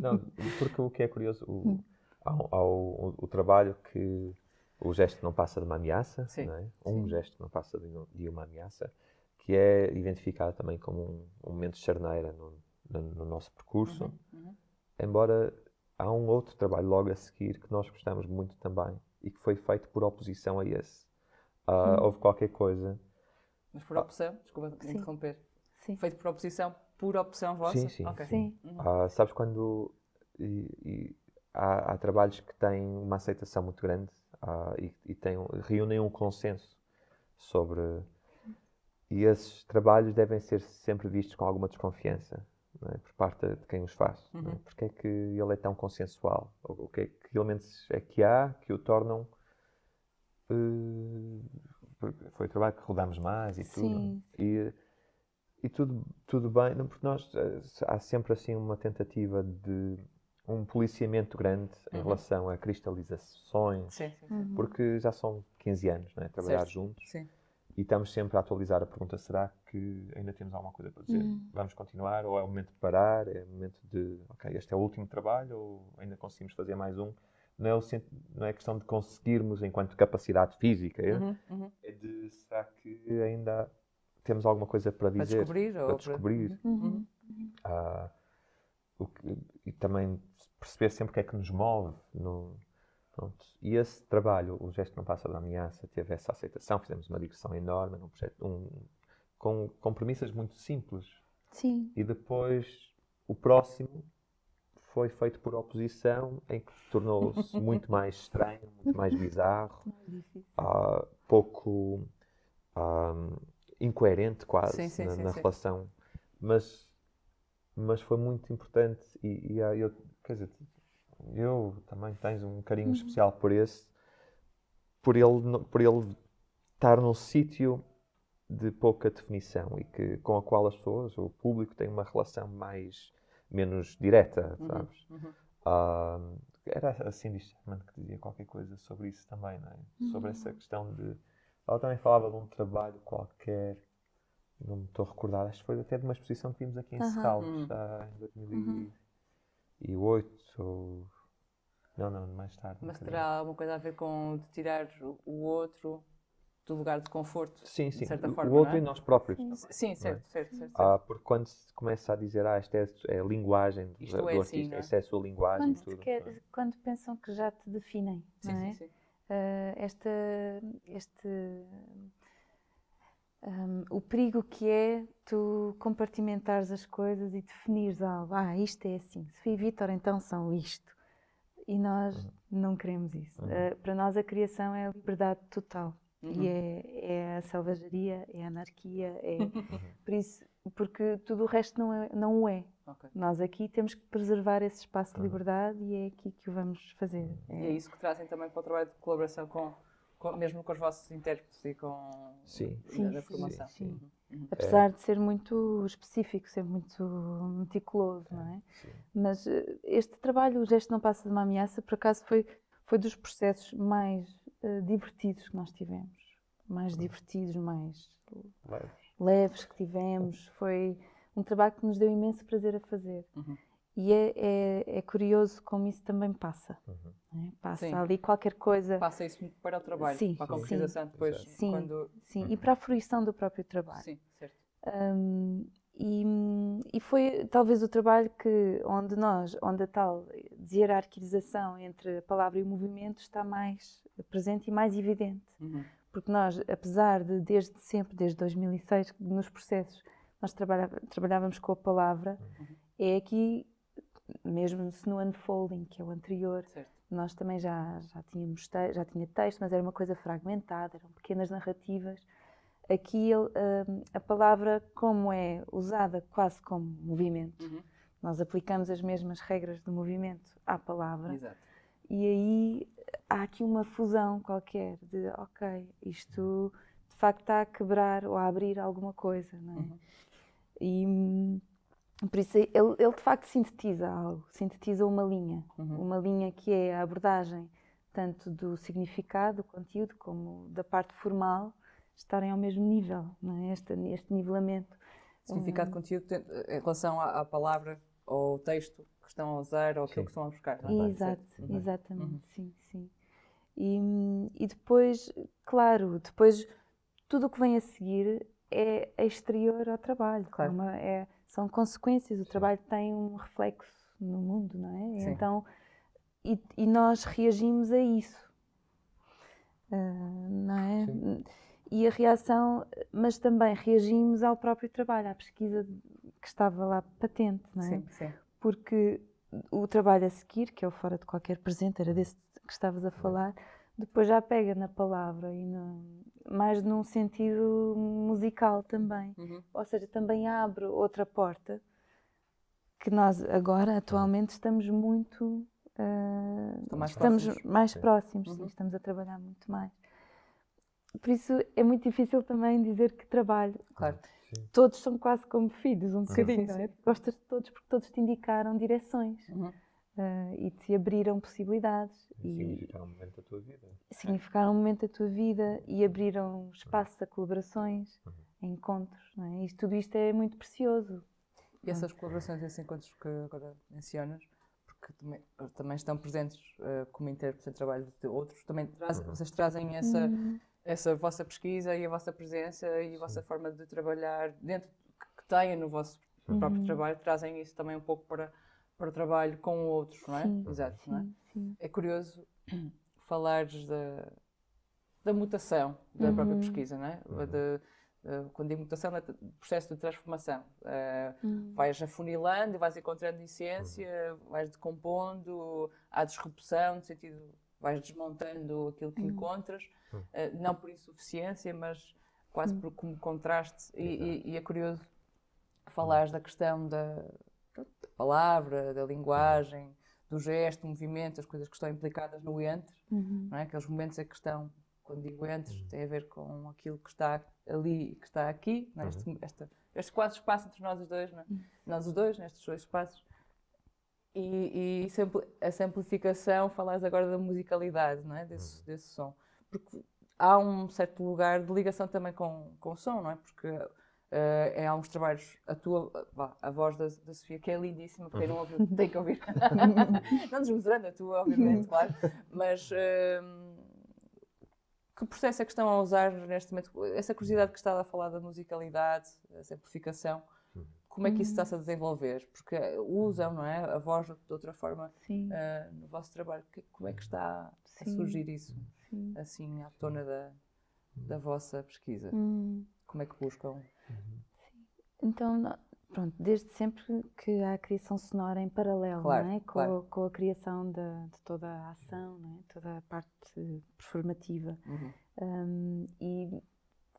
Não, porque o que é curioso, Hum. o, há, um- há o, o trabalho que o gesto não passa de uma ameaça, Sim, não é? um gesto não passa de, um- de uma ameaça, que é identificado também como um, um momento de charneira no, no, no nosso percurso, Uhum, uhum. embora há um outro trabalho logo a seguir que nós gostamos muito também e que foi feito por oposição a esse. Ah, Hum. Houve qualquer coisa Mas por opção, desculpa Sim. interromper, Sim. feito por oposição, por opção vossa? Sim, sim, Ok. Sim. Ah, sabes quando e- e há, há trabalhos que têm uma aceitação muito grande ah, e, e têm, reúnem um consenso sobre e esses trabalhos devem ser sempre vistos com alguma desconfiança não é? por parte de quem os faz. não é? Uhum. Porque é que ele é tão consensual? O que, é, que elementos é que há que o tornam foi o trabalho que rodámos mais e tudo. Sim. E, e tudo, tudo bem, não, porque nós eh, há sempre assim uma tentativa de um policiamento grande em Uhum. relação a cristalizações, Sim, sim, sim. Uhum. porque já são 15 anos é, a trabalhar Certo. juntos Sim. e estamos sempre a atualizar a pergunta: será que ainda temos alguma coisa para dizer? Uhum. Vamos continuar? Ou é o momento de parar? É o momento de, ok, este é o último trabalho ou ainda conseguimos fazer mais um? Não é, o, não é questão de conseguirmos enquanto capacidade física, é, Uhum, uhum. é de será que ainda temos alguma coisa para Para dizer? descobrir ou para descobrir. Uhum. Ah, o que- e também perceber sempre o que é que nos move. No, pronto. E esse trabalho, o gesto não passa da ameaça, teve essa aceitação, fizemos uma digressão enorme, num projeto, um, com, com premissas muito simples. Sim. E depois o próximo foi feito por oposição, em que tornou-se muito mais estranho, muito mais bizarro, ah, pouco ah, incoerente quase Sim, sim, na, sim, na relação. Mas, mas foi muito importante e, e eu, quer dizer, eu também tens um carinho especial por esse, por ele, por ele estar num sítio de pouca definição e que com a qual as pessoas, o público, tem uma relação mais menos direta, sabes? uhum. Ah, era a Cindy Sherman que dizia qualquer coisa sobre isso também, não é? Sobre essa questão de. Ela também falava de um trabalho qualquer, não me estou a recordar, acho que foi até de uma exposição que vimos aqui em Aham. Secalves, Hum. já em 2008 ou. Não, não, mais tarde. Mas terá alguma coisa a ver com tirar o outro do lugar de conforto? Sim, sim. certa o- forma, o outro é? e nós próprios. Sim, Sim, certo, certo, certo. certo. Ah, porque quando se começa a dizer, ah, esta é, é a linguagem do, Isto do é assim, artista, é? esta é a sua linguagem Quando, e tudo. quer- é? quando pensam que já te definem, sim, não é? sim, sim. Ah, esta, este, hum, o perigo que é tu compartimentares as coisas e definires algo. Ah, isto é assim. Sofia e Vítor então são isto. E nós Uhum. não queremos isso. Ah, para nós a criação é a liberdade total. Uhum. E é, é a selvageria, é a anarquia, é Uhum. por isso, porque tudo o resto não, é, não o é. Ok. Nós aqui temos que preservar esse espaço Uhum. de liberdade e é aqui que o vamos fazer. E é isso que trazem também para o trabalho de colaboração com, com- mesmo com os vossos intérpretes e com Sim. Sim, da sim, formação. sim. Uhum, uhum. Apesar de ser muito específico, ser muito meticuloso, não é? Sim. Mas eh, este trabalho, o gesto não passa de uma ameaça, por acaso foi, foi dos processos mais eh, divertidos que nós tivemos. Mais divertidos, mais Leves. leves que tivemos. Foi um trabalho que nos deu imenso prazer a fazer. Uhum. E é, é, é curioso como isso também passa. Uhum. não é? Passa Sim. ali qualquer coisa. Passa isso para o trabalho, Sim, para a sim. concretização depois, Exato. Sim. quando... Sim, e para a fruição do próprio trabalho. Sim, certo. Um, e, e foi talvez o trabalho que onde nós, onde a tal hierarquização entre a palavra e o movimento está mais presente e mais evidente. Uhum. Porque nós, apesar de desde sempre, desde 2006, nos processos, nós trabalhava- trabalhávamos com a palavra, é aqui, mesmo se no unfolding, que é o anterior, certo. nós também já, já tínhamos já tinha texto, mas era uma coisa fragmentada, eram pequenas narrativas. Aqui ele, hum, a palavra, como é usada quase como movimento, Uhum. Nós aplicamos as mesmas regras do movimento à palavra Exato. e aí há aqui uma fusão qualquer de, ok, isto de facto está a quebrar ou a abrir alguma coisa, não é? Uhum. E hum, por isso ele, ele de facto sintetiza algo, sintetiza uma linha, Uhum. uma linha que é a abordagem tanto do significado, do conteúdo, como da parte formal, estarem ao mesmo nível, não é? Este, este nivelamento. Significado de conteúdo tem- em relação à, à palavra ou ao texto que estão a usar ou aquilo Sim. que estão a buscar. não é? Exato, Certo. exatamente, Uhum. sim, sim. E, e depois, claro, depois tudo o que vem a seguir é exterior ao trabalho. Claro. É uma- é- são consequências, o trabalho tem um reflexo no mundo, não é? Sim. Então, e, e nós reagimos a isso. Ah, não é? E a reação, mas também reagimos ao próprio trabalho, à pesquisa que estava lá patente, não é? Sim, sim. porque o trabalho a seguir, que é o fora de qualquer presente, era desse que estavas a falar, depois já pega na palavra e no, mais num sentido musical também. Uhum. Ou seja, também abre outra porta que nós agora, atualmente, estamos muito. Estão mais estamos próximos. mais Sim. próximos, sim, Uhum. estamos a trabalhar muito mais. Por isso é muito difícil também dizer que trabalho. Claro. Todos são quase como filhos, um bocadinho, sim, não é? Gostas de todos porque todos te indicaram direções. Uhum. uh, e te abriram possibilidades. E significaram um momento da tua vida. Significaram um momento da tua vida e abriram espaço a colaborações, uhum. a encontros. Não é? E tudo isto é muito precioso. E essas colaborações, esses encontros que agora mencionas, porque também, também estão presentes uh, como intérpretes em trabalho de outros, também traz, uhum. vocês trazem essa, uhum. Essa vossa pesquisa e a vossa presença e a vossa forma de trabalhar dentro que, que têm no vosso uhum. próprio trabalho, trazem isso também um pouco para, para o trabalho com outros, não é? Sim. Exato, sim, não é? Sim. É curioso falares da, da mutação da própria uhum. pesquisa, não é? Uhum. De, Uh, quando digo mutação, é processo de transformação. Uh, uhum. Vais afunilando e vais encontrando essência, uhum. vais decompondo, há disrupção, no sentido, vais desmontando aquilo que uhum. encontras, uh, não por insuficiência, mas quase por, como contraste. E, e, e, é curioso falares da questão da, da palavra, da linguagem, do gesto, do movimento, as coisas que estão implicadas no entre, uhum. não é? aqueles momentos em que estão quando digo entre, uhum. tem a ver com aquilo que está ali e que está aqui, é? este, uhum. esta, este quase espaço entre nós os dois, é? uhum. nós os dois, nestes dois espaços. E, e essa amplificação, falas agora da musicalidade não é? desse, uhum. desse som. Porque há um certo lugar de ligação também com, com o som, não é? Porque uh, em alguns trabalhos, a tua, a voz da, da Sofia, que é lindíssima, para quem não ouviu, tem que ouvir. não desmesurando a tua, obviamente, claro, mas. Uh, que processo é que estão a usar neste momento? Essa curiosidade que estava a falar da musicalidade, a simplificação, uhum. Como é que isso está-se a desenvolver? Porque usam, não é? A voz de outra forma uh, no vosso trabalho. Como é que está a surgir isso, Sim. assim, à tona da, da vossa pesquisa? Hum. Como é que buscam? Uhum. Então, pronto, desde sempre que há a criação sonora em paralelo, claro, não é? Com, claro. com a criação de, de, toda a ação, não é? Toda a parte performativa. Uhum. Um, e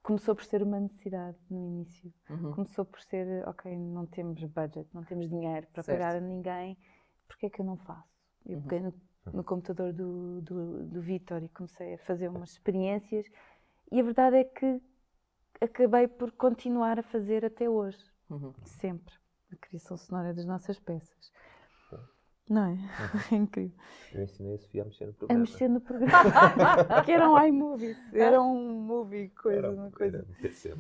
começou por ser uma necessidade no início. Uhum. Começou por ser, ok, não temos budget, não temos dinheiro para certo. pagar a ninguém, porque é que eu não faço? Eu uhum. peguei no, no, computador do, do, do Vitor e comecei a fazer umas experiências e a verdade é que acabei por continuar a fazer até hoje. Uhum. Sempre. A criação sonora das nossas peças. Não é? Uhum. É incrível. Eu ensinei a Sofia a mexer no programa. A mexer no programa. que era um iMovie. Era um movie, coisa, era, uma coisa. Era PC,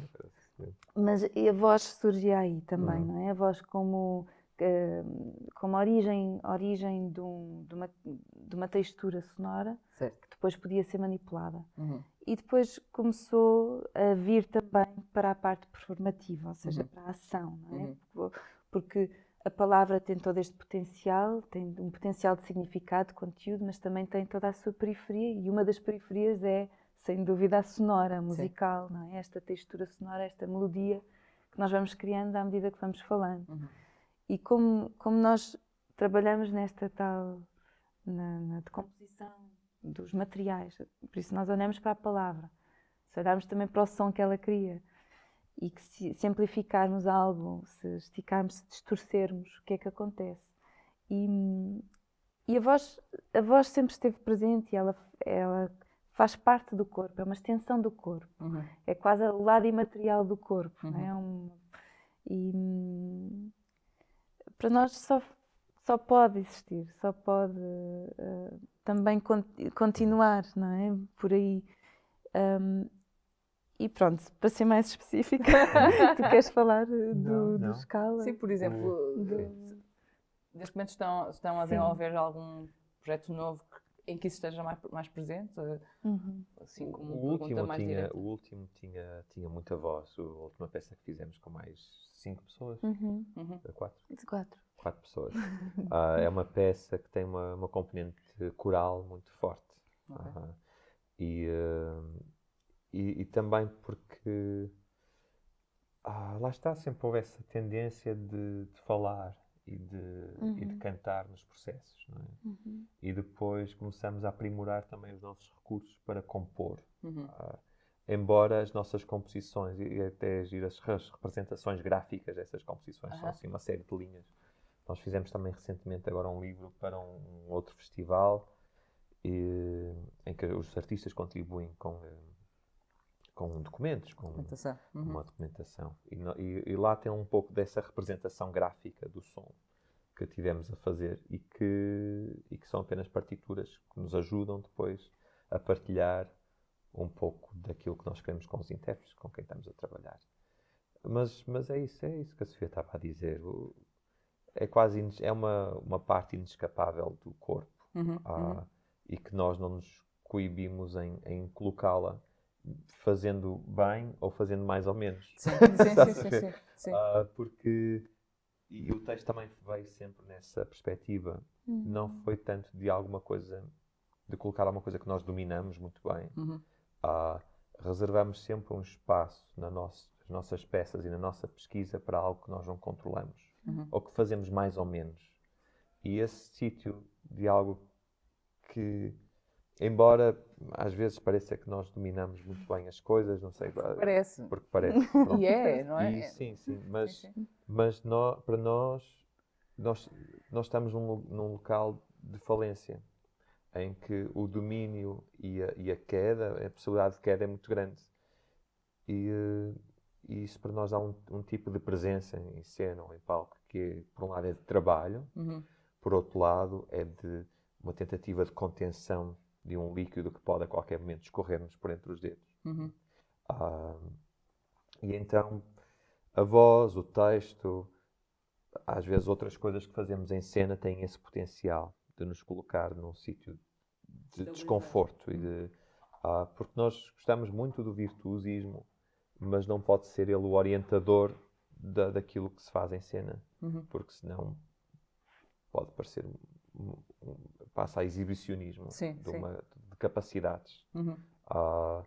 Mas a voz surgia aí também, uhum. não é? A voz como, uh, como origem, origem de, um, de, uma, de uma textura sonora certo. que depois podia ser manipulada. Uhum e depois começou a vir também para a parte performativa, ou seja, uhum. para a ação, não é? Uhum. Porque a palavra tem todo este potencial, tem um potencial de significado, de conteúdo, mas também tem toda a sua periferia e uma das periferias é, sem dúvida, a sonora, a musical, é? Esta textura sonora, esta melodia que nós vamos criando à medida que vamos falando. Uhum. E como, como nós trabalhamos nesta tal, na, na decomposição dos materiais. Por isso nós olhamos para a palavra, se olharmos também para o som que ela cria e que se, se amplificarmos algo, se esticarmos, se distorcermos, o que é que acontece? E, e a, voz, a voz sempre esteve presente e ela, ela faz parte do corpo, é uma extensão do corpo, uhum. é quase o lado imaterial do corpo. Uhum. Não é? Um, e para nós só, só pode existir, só pode uh, também continuar, não é? Por aí. Um, e pronto, para ser mais específica, tu queres falar do, não, do escala? Sim, por exemplo, do... neste momento estão, estão a desenvolver Sim. algum projeto novo em que isso esteja mais, mais presente? Uhum. Assim como o último, mais tinha, o último tinha, tinha muita voz. A última peça que fizemos com mais cinco pessoas. Uhum. Uhum. Quatro? Quatro. Quatro pessoas. uh, é uma peça que tem uma, uma componente coral muito forte. Okay. Uh, e, uh, e, e, também porque ah, lá está, sempre houve essa tendência de, de falar e de, uhum. e de uhum. cantar nos processos. É? Uhum. E depois começamos a aprimorar também os nossos recursos para compor. Uhum. Uh, embora as nossas composições e até as, as representações gráficas dessas composições são assim uma série de linhas nós fizemos também recentemente agora um livro para um outro festival e, em que os artistas contribuem com, eh, com documentos, com documentação. Uhum. uma documentação. E, e, e, lá tem um pouco dessa representação gráfica do som que tivemos a fazer e que, e que são apenas partituras que nos ajudam depois a partilhar um pouco daquilo que nós queremos com os intérpretes, com quem estamos a trabalhar. Mas, mas é isso, é isso que a Sofia estava a dizer. O, é quase é uma, uma parte inescapável do corpo Uhum, ah, uhum. e que nós não nos coibimos em, em colocá-la fazendo bem ou fazendo mais ou menos. Sim, sim, sim, sim, sim. Ah, porque e o texto também veio sempre nessa perspectiva. Uhum. Não foi tanto de alguma coisa, de colocar alguma coisa que nós dominamos muito bem. Uhum. Ah, reservamos sempre um espaço na nossa, nas nossas peças e na nossa pesquisa para algo que nós não controlamos Uhum. ou que fazemos mais ou menos. E esse sítio de algo que, embora às vezes pareça que nós dominamos muito bem as coisas, não sei, Parece. porque parece. pronto. E é, não é? E sim, sim, mas, mas para nós, nós, nós estamos num, num local de falência em que o domínio e a, e a queda, a possibilidade de queda é muito grande. E, eh, e isso para nós dá um, um tipo de presença em cena ou em palco que, por um lado, é de trabalho, Uhum. por outro lado, é de uma tentativa de contenção de um líquido que pode a qualquer momento escorrer-nos por entre os dedos. Uhum. Ah, e então a voz, o texto, às vezes outras coisas que fazemos em cena têm esse potencial de nos colocar num sítio de desconforto e de ah, porque nós gostamos muito do virtuosismo, mas não pode ser ele o orientador da, daquilo que se faz em cena, Uhum. porque senão pode parecer passa a exibicionismo Sim, de, uma- de capacidades. Uhum. Ah,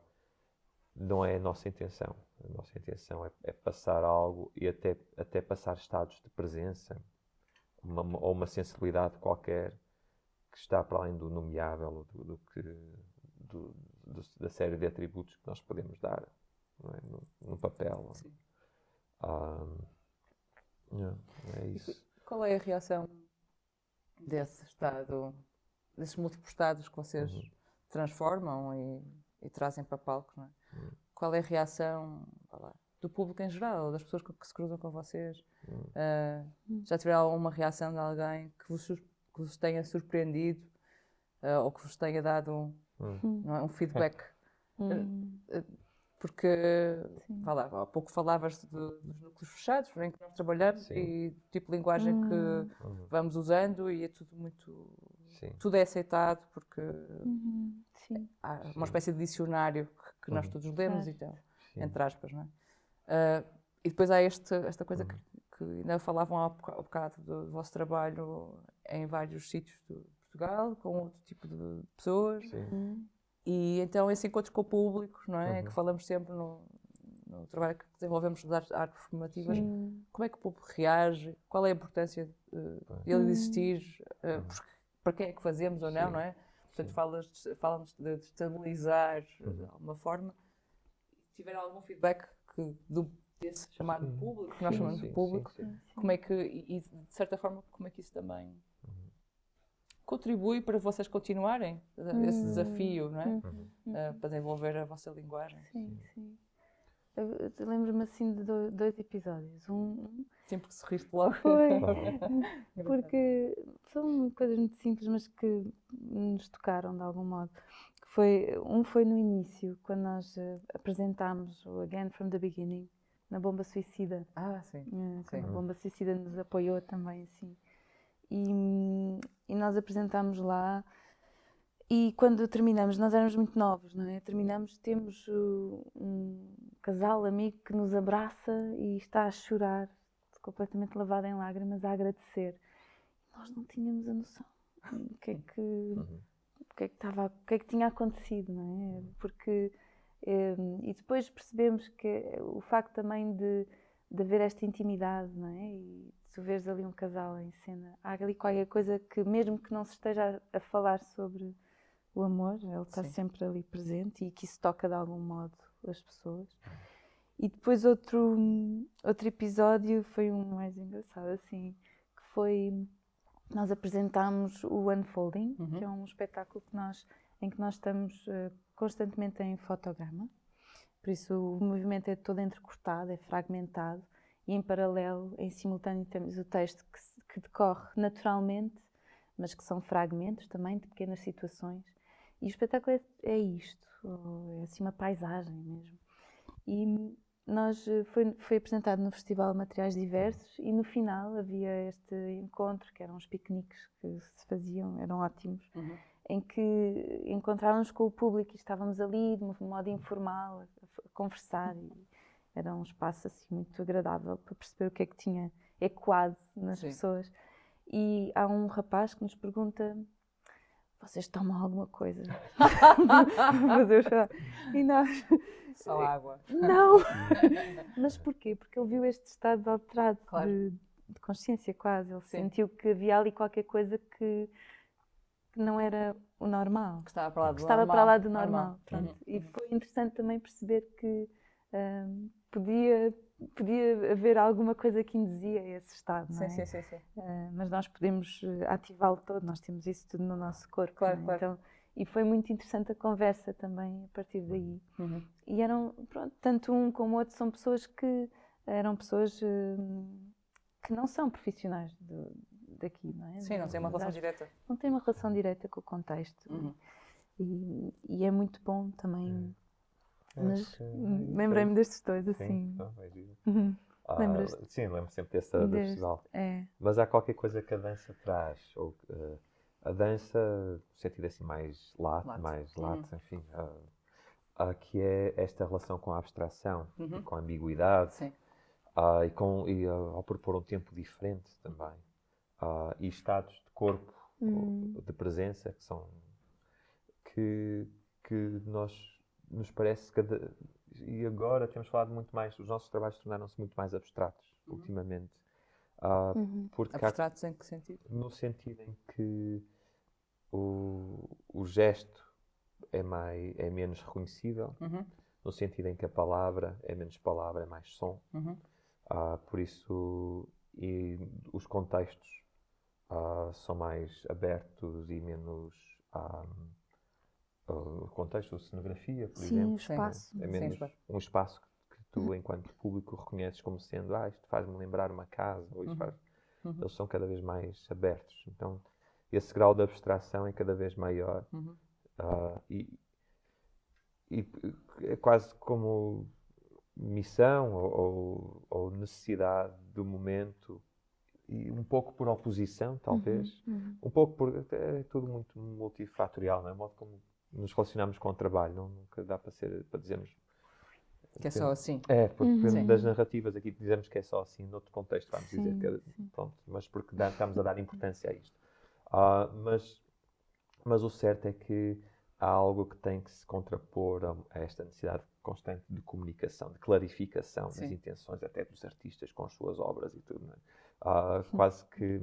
não é a nossa intenção. A nossa intenção é, é passar algo e até, até passar estados de presença uma- ou uma sensibilidade qualquer que está para além do nomeável, do, do que, do- do- da série de atributos que nós podemos dar é? no, no papel. Sim. Ah, não, é isso. Qual é a reação desse estado, desses múltiplos estados que vocês Uhum. transformam e, e trazem para palco, não é? Uhum. Qual é a reação lá, do público em geral, das pessoas que, que se cruzam com vocês? Uhum. Ah, já tiveram alguma reação de alguém que vos, que vos tenha surpreendido ah, ou que vos tenha dado um, Hum. não é, um feedback? Hum, Porque, Sim. vá lá, há pouco falavas de- dos núcleos fechados em que nós trabalhamos Sim. e tipo de linguagem Hum. que Uhum. vamos usando e é tudo muito. Sim. Tudo é aceitado porque uhum, Sim. há Sim. uma espécie de dicionário que, que nós Uhum. todos lemos e Sim. entre aspas, não é? Ah, e depois há este, esta coisa Uhum. que, que ainda falavam há boca- há bocado do, do vosso trabalho em vários sítios de Portugal, com outro tipo de pessoas. Sim. E então esse encontro com o público, não é? Uhum. Que falamos sempre no, no trabalho que desenvolvemos das artes performativas. sim. Como é que o público reage? Qual é a importância Pois. dele Hum. existir? eh, Uhum. porque- para quem é que fazemos ou não, Sim. não é? Portanto, falas, falam-nos de de estabilizar eh, Uhum. de alguma forma. Se tiver algum feedback que, do, desse chamado público, que nós chamamos sim, de público, sim, sim. como é que, e, de certa forma, como é que isso também Uhum. Contribui para vocês continuarem eh, esse Hum. desafio, não é? Uhum. Eh, para desenvolver a vossa linguagem. Sim, sim. Eu, eu lembro-me assim de do- dois episódios. Um Sempre que sorriste logo. foi porque são coisas muito simples, mas que nos tocaram de algum modo. Foi, um foi no início, quando nós eh, apresentámos o Again from the Beginning na Bomba Suicida. Ah, sim. Eh, Sim. a Bomba Suicida nos apoiou também, assim. E, e nós apresentámos lá. E quando terminamos, nós éramos muito novos, não é? Terminamos, temos uh, um casal amigo que nos abraça e está a chorar, completamente lavado em lágrimas, a agradecer. Nós não tínhamos a noção do que é que, Uhum. que é que estava, que é que tinha acontecido, não é? Porque eh, e depois percebemos que o facto também de, de haver esta intimidade, não é? E tu veres ali um casal em cena, há ali qualquer coisa que mesmo que não se esteja a, a falar sobre o amor, ele está Sim. sempre ali presente e que isso toca de algum modo as pessoas. E depois outro outro episódio foi um mais engraçado assim, que foi nós apresentámos o Unfolding, Uhum. que é um espetáculo que nós, em que nós estamos eh, constantemente em fotograma. Por isso o movimento é todo entrecortado, é fragmentado e em paralelo, em simultâneo, temos o texto que, que decorre naturalmente, mas que são fragmentos também de pequenas situações. E o espetáculo é, é isto, é assim uma paisagem mesmo. E nós eh, foi, foi apresentado no Festival Materiais Diversos e no final havia este encontro, que eram os piqueniques que se faziam, eram ótimos, uhum. em que encontrávamos com o público e estávamos ali de um modo informal a, a conversar e era um espaço assim muito agradável para perceber o que é que tinha ecoado nas Sim. pessoas. E há um rapaz que nos pergunta vocês tomam alguma coisa? fazer E nós. Só água. Não! Mas porquê? Porque ele viu este estado alterado claro. de, de, consciência, quase. Ele Sim. sentiu que havia ali qualquer coisa que, que não era o normal. Que estava para lá do estava normal. Para lá do normal. normal. Uhum. E foi interessante também perceber que um, podia podia haver alguma coisa que induzia esse estado, sim, é? sim, sim, sim. Uh, mas nós podemos eh, ativá-lo todo, nós temos isso tudo no nosso corpo. Claro, é? claro. Então, e foi muito interessante a conversa também a partir daí. Uhum. E eram, pronto, tanto um como o outro são pessoas que eram pessoas uh, que não são profissionais do, daqui, não é? Sim, não têm uma relação direta. Não têm uma relação direta com o contexto. Uhum. E, e, é muito bom também mas lembrei-me destes dois, assim. Sim, uhum. ah, sim, lembro sempre desse do festival. É. Mas há qualquer coisa que a dança traz, ou uh, a dança, no sentido assim mais lato, lato. mais lato, uhum. enfim, uh, uh, que é esta relação com a abstração, uhum. com a ambiguidade, sim. e, com, e ao propor um tempo diferente também, e estados de corpo, uhum. de presença, que são que, que nós nos parece que cada, e agora temos falado muito mais, os nossos trabalhos tornaram-se muito mais abstratos uhum. ultimamente. Uh, uhum. abstratos há, em que sentido? No sentido em que o, o gesto é, mais, é menos reconhecível, uhum. no sentido em que a palavra é menos palavra, é mais som. Uh, por isso, e os contextos uh, são mais abertos e menos o contexto, a cenografia, por Sim, exemplo. O espaço. É menos Sim, um espaço que, que tu, uhum. enquanto público, reconheces como sendo, ah, isto faz-me lembrar uma casa, ou isto uhum. faz... Uhum. Eles são cada vez mais abertos. Então, esse grau de abstração é cada vez maior. Uh, e, e, é quase como missão ou, ou, ou, necessidade do momento e um pouco por oposição, talvez, uhum, uhum. um pouco por é tudo muito multifatorial, não é? O modo como nos relacionamos com o trabalho, não, nunca dá para, ser, para dizermos que é só assim. É, porque uhum. das narrativas aqui dizemos que é só assim, noutro contexto vamos sim, dizer que é, pronto, mas porque dá, estamos a dar importância a isto. Uh, mas, mas o certo é que há algo que tem que se contrapor a, a esta necessidade constante de comunicação, de clarificação sim. das intenções até dos artistas com as suas obras e tudo. Uh, quase que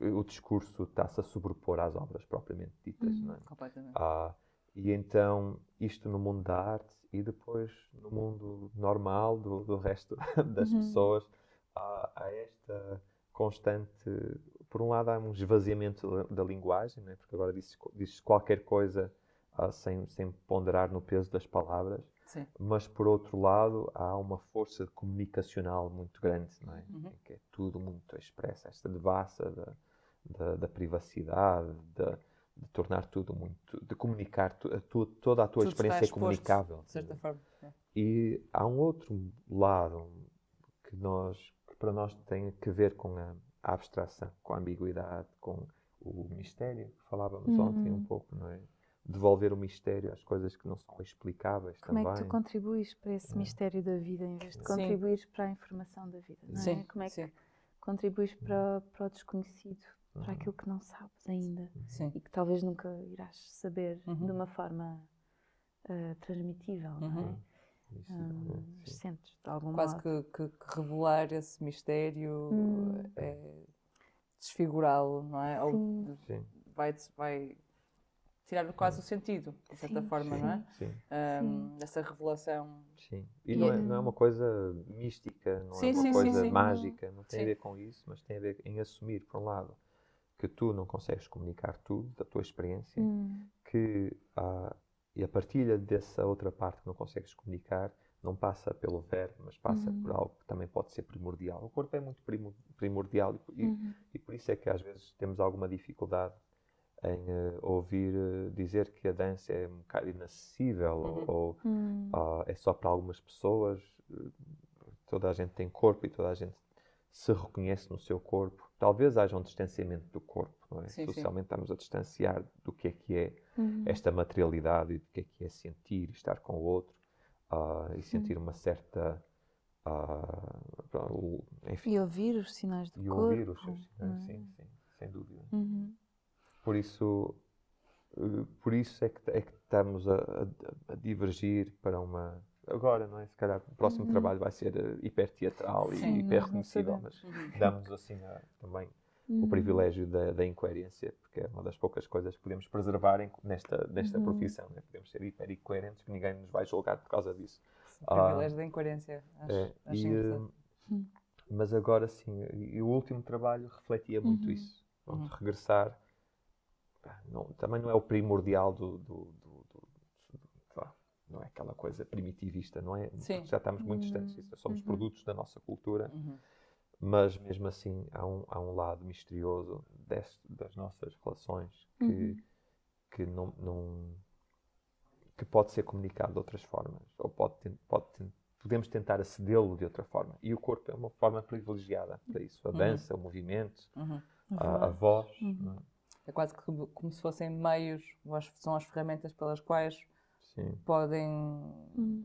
o discurso está-se a sobrepor às obras propriamente ditas. Uhum. Não é? Completamente. Ah, e então, isto no mundo da arte e depois no mundo normal do, do resto das uhum. pessoas, há, há, esta constante. Por um lado, há um esvaziamento da, da linguagem, né? porque agora diz-se diz qualquer coisa ah, sem, sem ponderar no peso das palavras. Sim. Mas, por outro lado, há uma força comunicacional muito grande, não é? Uhum. que é tudo muito expresso. Esta devassa da, da, da privacidade, de, de, tornar tudo muito. de comunicar tu, a tu, toda a tua tudo experiência é comunicável. De certa forma. É. E há um outro lado que, nós, que para nós tem que ver com a, a abstração, com a ambiguidade, com o mistério, que falávamos uhum. ontem um pouco, não é? Devolver o mistério às coisas que não são explicáveis Como também. Como é que tu contribuis para esse é. mistério da vida em vez de contribuir para a informação da vida? Não é? Sim. Como é que Sim. contribuis para, para o desconhecido, para uhum. aquilo que não sabes ainda Sim. e que talvez nunca irás saber uhum. de uma forma uh, transmitível, não é? Uhum. Hum, sentes de algum Quase modo. Que, que, que, revelar esse mistério hum. é desfigurá-lo, não é? Sim. Ou Sim. vai, vai tirar quase o sentido, de certa sim, forma, sim, não é? Sim. Um, essa revelação. Sim. E, não, é, não é uma coisa mística, não sim, é uma coisa mágica, não tem a ver com isso, mas tem a ver em assumir, por um lado, que tu não consegues comunicar tudo da tua experiência, hum. que uh, e a partilha dessa outra parte que não consegues comunicar não passa pelo verbo, mas passa Uhum. por algo que também pode ser primordial. O corpo é muito primo- primordial e, e- Uhum. e por isso é que às vezes temos alguma dificuldade em eh, ouvir eh, dizer que a dança é um bocado inacessível Uhum. ou, ah, é só para algumas pessoas. Eh, Toda a gente tem corpo e toda a gente se reconhece no seu corpo. Talvez haja um distanciamento do corpo, não é? Sim, sim. Socialmente estamos a distanciar do que é que é Uhum. esta materialidade e do que é que é sentir, estar com o outro ah, e sentir uma certa. o- enfim, E ouvir os sinais do e corpo. ouvir os seus sinais, é? sim, sim, sem dúvida. Uhum. Por isso, eh, por isso é que, é que estamos a, a- a divergir para uma. Agora, não é? Se calhar o próximo Uhum. trabalho vai ser eh, hiperteatral Sim, e hiper reconhecível, mas sabemos. damos assim a- também o Uhum. privilégio da, da incoerência, porque é uma das poucas coisas que podemos preservar em- nesta, nesta Uhum. profissão. Né? Podemos ser hiper incoerentes, que ninguém nos vai julgar por causa disso. O privilégio da incoerência. Acho, É, acho e, interessante. Hum. mas agora sim, e, o último trabalho refletia muito Uhum. isso. Pronto, Uhum. Regressar não- também não é o primordial do. do, do- do- não é aquela coisa primitivista, não é? Sim. Já estamos muito distantes Uhum. disso. Somos Uhum. produtos da nossa cultura, Uhum. mas mesmo assim há um, há um lado misterioso deste- das nossas relações que, Uhum. que não, não- que pode ser comunicado de outras formas ou pode, pode podemos tentar acedê-lo de outra forma e o corpo é uma forma privilegiada para isso a Uhum. dança o movimento Uhum. a, a voz Uhum. não é? É quase que como se fossem meios, são as ferramentas pelas quais sim podem Hum.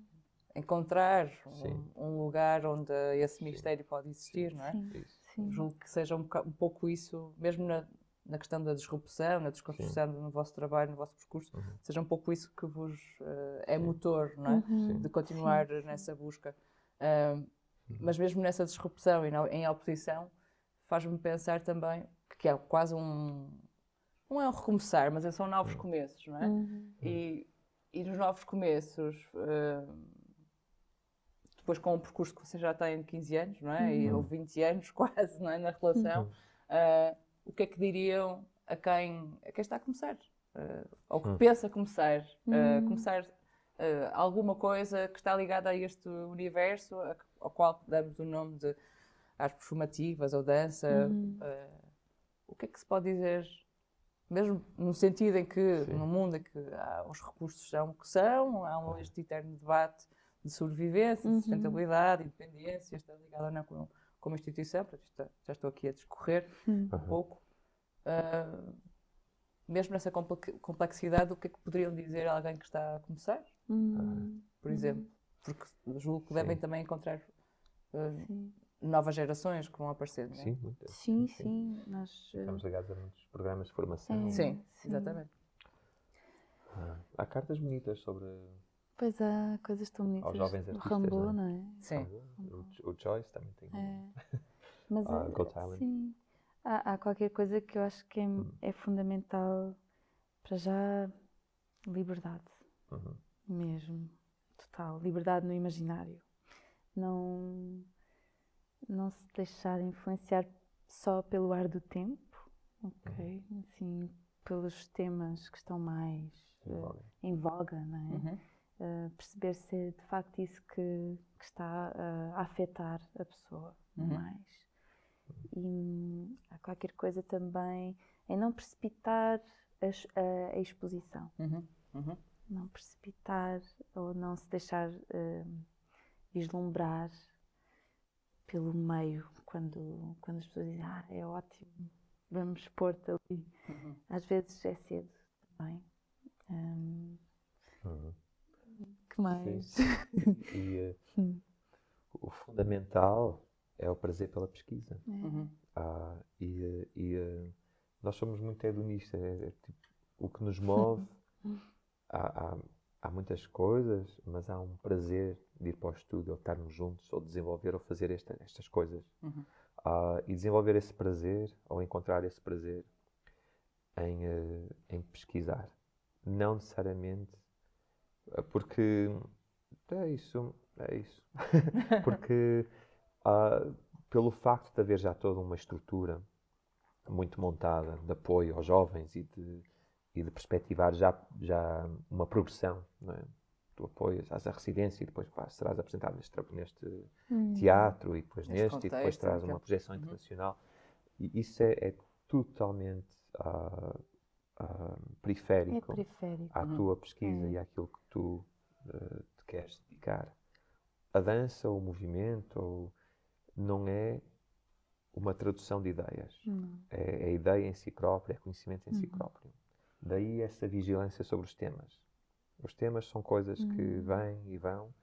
encontrar Sim. um, um lugar onde esse mistério pode existir, não é? Sim, sim. Julgo que seja um, um pouco isso, mesmo na, na questão da disrupção, na desconstrução no vosso trabalho, no vosso percurso, Uhum. seja um pouco isso que vos eh, é motor, não é? Uhum. De continuar nessa busca. Ah, mas mesmo nessa disrupção e na- em oposição, faz-me pensar também que é quase um. Não é um recomeçar, mas são novos começos, não é? Uhum. E, e nos novos começos, eh, depois com o percurso que você já tem de 15 anos, não é? E, Uhum. ou 20 anos quase, não é? Na relação, eh, o que é que diriam a quem, a quem está a começar? Eh, ou que Hum. pensa começar? eh, Hum. começar alguma coisa que está ligada a este universo, a- ao qual damos o nome de artes performativas ou dança. Uhum. o que é que se pode dizer mesmo no sentido em que, Sim. no mundo em que há, os recursos são o que são, há um, este eterno debate de sobrevivência, Uhum. de sustentabilidade, independência, está ligado ou não com, com uma instituição, isto- já estou aqui a discorrer Hum. um pouco. Ah, mesmo nessa comple- complexidade, o que é que poderiam dizer a alguém que está a começar, Hum. por exemplo? Porque julgo que devem Sim. também encontrar Sim. Novas gerações que vão aparecer, não é? sim, muito. Sim, sim. Nós, eh, estamos ligados a muitos programas de formação É. Sim, Sim. exatamente. Ah, há cartas bonitas sobre Pois há coisas tão bonitas. jovens o artistas, Rambo, não não é? Sim. o, o Joyce também tem É. Mas Ah, é- Got Talent. sim, há, há qualquer coisa que eu acho que é, Hum. é fundamental para já liberdade Uhum. mesmo, total, liberdade no imaginário. Não, não se deixar influenciar só pelo ar do tempo, ok? Assim, pelos temas que estão mais vale. em voga, não é? Uhum. Uh, perceber se é de facto isso que, que está uh, a afetar a pessoa Uhum. mais. E há qualquer coisa também em não precipitar a, a- a exposição. Uhum. Uhum. Não precipitar ou não se deixar vislumbrar pelo meio quando, quando as pessoas dizem ah, é ótimo, vamos pôr-te ali. Uhum. Às vezes é cedo também. Hum, Uhum. que mais? E Hum. o fundamental é o prazer pela pesquisa. Uhum. Ah, e e, eh, nós somos muito hedonistas. É, é tipo, o que nos move, há, há, há muitas coisas, mas há um prazer de ir para o estúdio, ou estarmos juntos, ou desenvolver, ou fazer esta- estas coisas. Uhum. Ah, e desenvolver esse prazer, ou encontrar esse prazer em, eh, em pesquisar. Não necessariamente, eh, porque é isso, é isso. porque ah, pelo facto de haver já toda uma estrutura muito montada de apoio aos jovens e de, e de perspectivar já, já uma progressão. Não é? Tu apoias, fazes a residência e depois pá, serás apresentado neste, neste Hum. teatro e depois Neste neste, e depois contexto, traz uma projeção Uhum. internacional. E isso é, é totalmente ah, ah, É periférico periférico. à Uhum. tua pesquisa É. e àquilo que tu eh, te queres dedicar. A dança ou o movimento ou, não é uma tradução de ideias. Não. É, é ideia em si própria, é conhecimento em si Uhum. próprio. Daí essa vigilância sobre os temas. Os temas são coisas que Uhum. vêm e vão,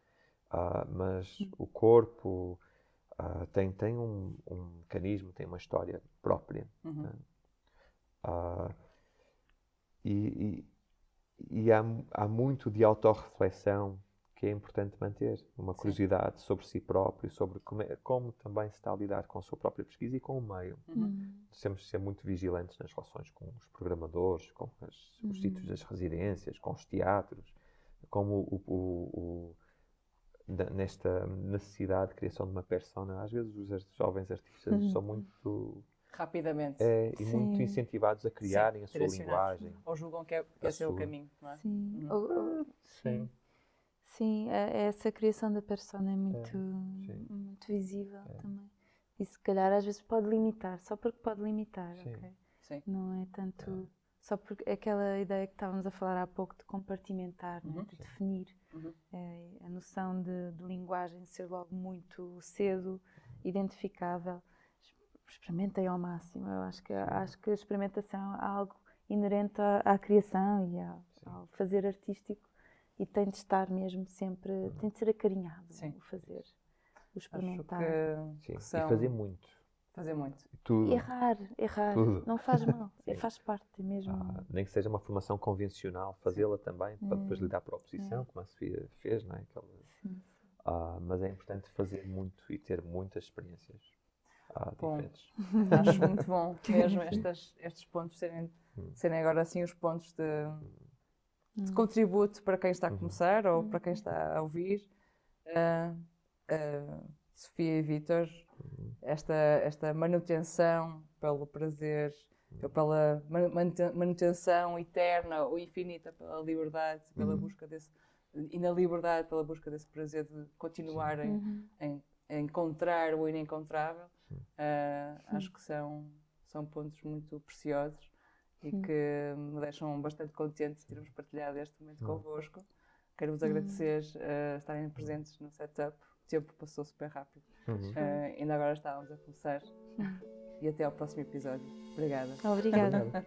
ah, mas o corpo ah, tem, tem um, um mecanismo, tem uma história própria. Uhum. né? Ah, e e, e há, há muito de autorreflexão que é importante manter. Uma curiosidade sobre si próprio, sobre como, é- como também se está a lidar com a sua própria pesquisa e com o meio. Hum. Temos de ser muito vigilantes nas relações com os programadores, com as- os Uhum. sítios das residências, com os teatros, como o, o- o- da- nesta necessidade de criação de uma persona. Às vezes os jovens artistas Uhum. são muito Rapidamente. é, e muito Sim. incentivados a criarem a sua linguagem. Ou julgam que é, que é o caminho, não é? Sim. Uhum. Sim. Sim, a- essa criação da persona é muito, sim. muito visível É. também. E se calhar às vezes pode limitar, só porque pode limitar, Sim. ok? Sim. Não é tanto. Só porque aquela ideia que estávamos a falar há pouco de compartimentar, né? Uhum. de definir. Uhum. É, a noção de, de linguagem ser logo muito cedo identificável. Es- Experimentem ao máximo. Eu acho que, acho que a experimentação é algo inerente à, à criação e ao, ao fazer artístico e tem de estar mesmo sempre, tem de ser acarinhado Sim. o fazer, o experimentar. que, Sim, que são... E fazer muito. fazer muito. Tudo. Errar, errar, Tudo. não faz mal, é, Sim. faz parte é mesmo. Ah, nem que seja uma formação convencional, fazê-la também, para depois Hum. lidar para a oposição, como a Sofia fez, não é? Aquela- Sim. Ah, mas é importante fazer muito e ter muitas experiências ah, diferentes. Acho muito bom mesmo estas, estes pontos serem, Hum. serem agora assim os pontos de, de Hum. contributo para quem está a Uhum. começar ou para quem está a ouvir. Ah, ah, Sofia e Vítor, Uhum. esta, esta manutenção pelo prazer, pela manu- manute- manutenção eterna ou infinita pela liberdade, pela Uhum. busca desse e na liberdade pela busca desse prazer de continuar em, Uhum. em, em encontrar o inencontrável, Sim. acho que são, são pontos muito preciosos e Sim. que me deixam bastante contente de termos partilhado este momento convosco. Quero-vos Hum. agradecer ah, estarem presentes no setup. O tempo passou super rápido. Uhum. Ah, ainda agora estávamos a começar. E até ao próximo episódio. Obrigada. Obrigada. Obrigada.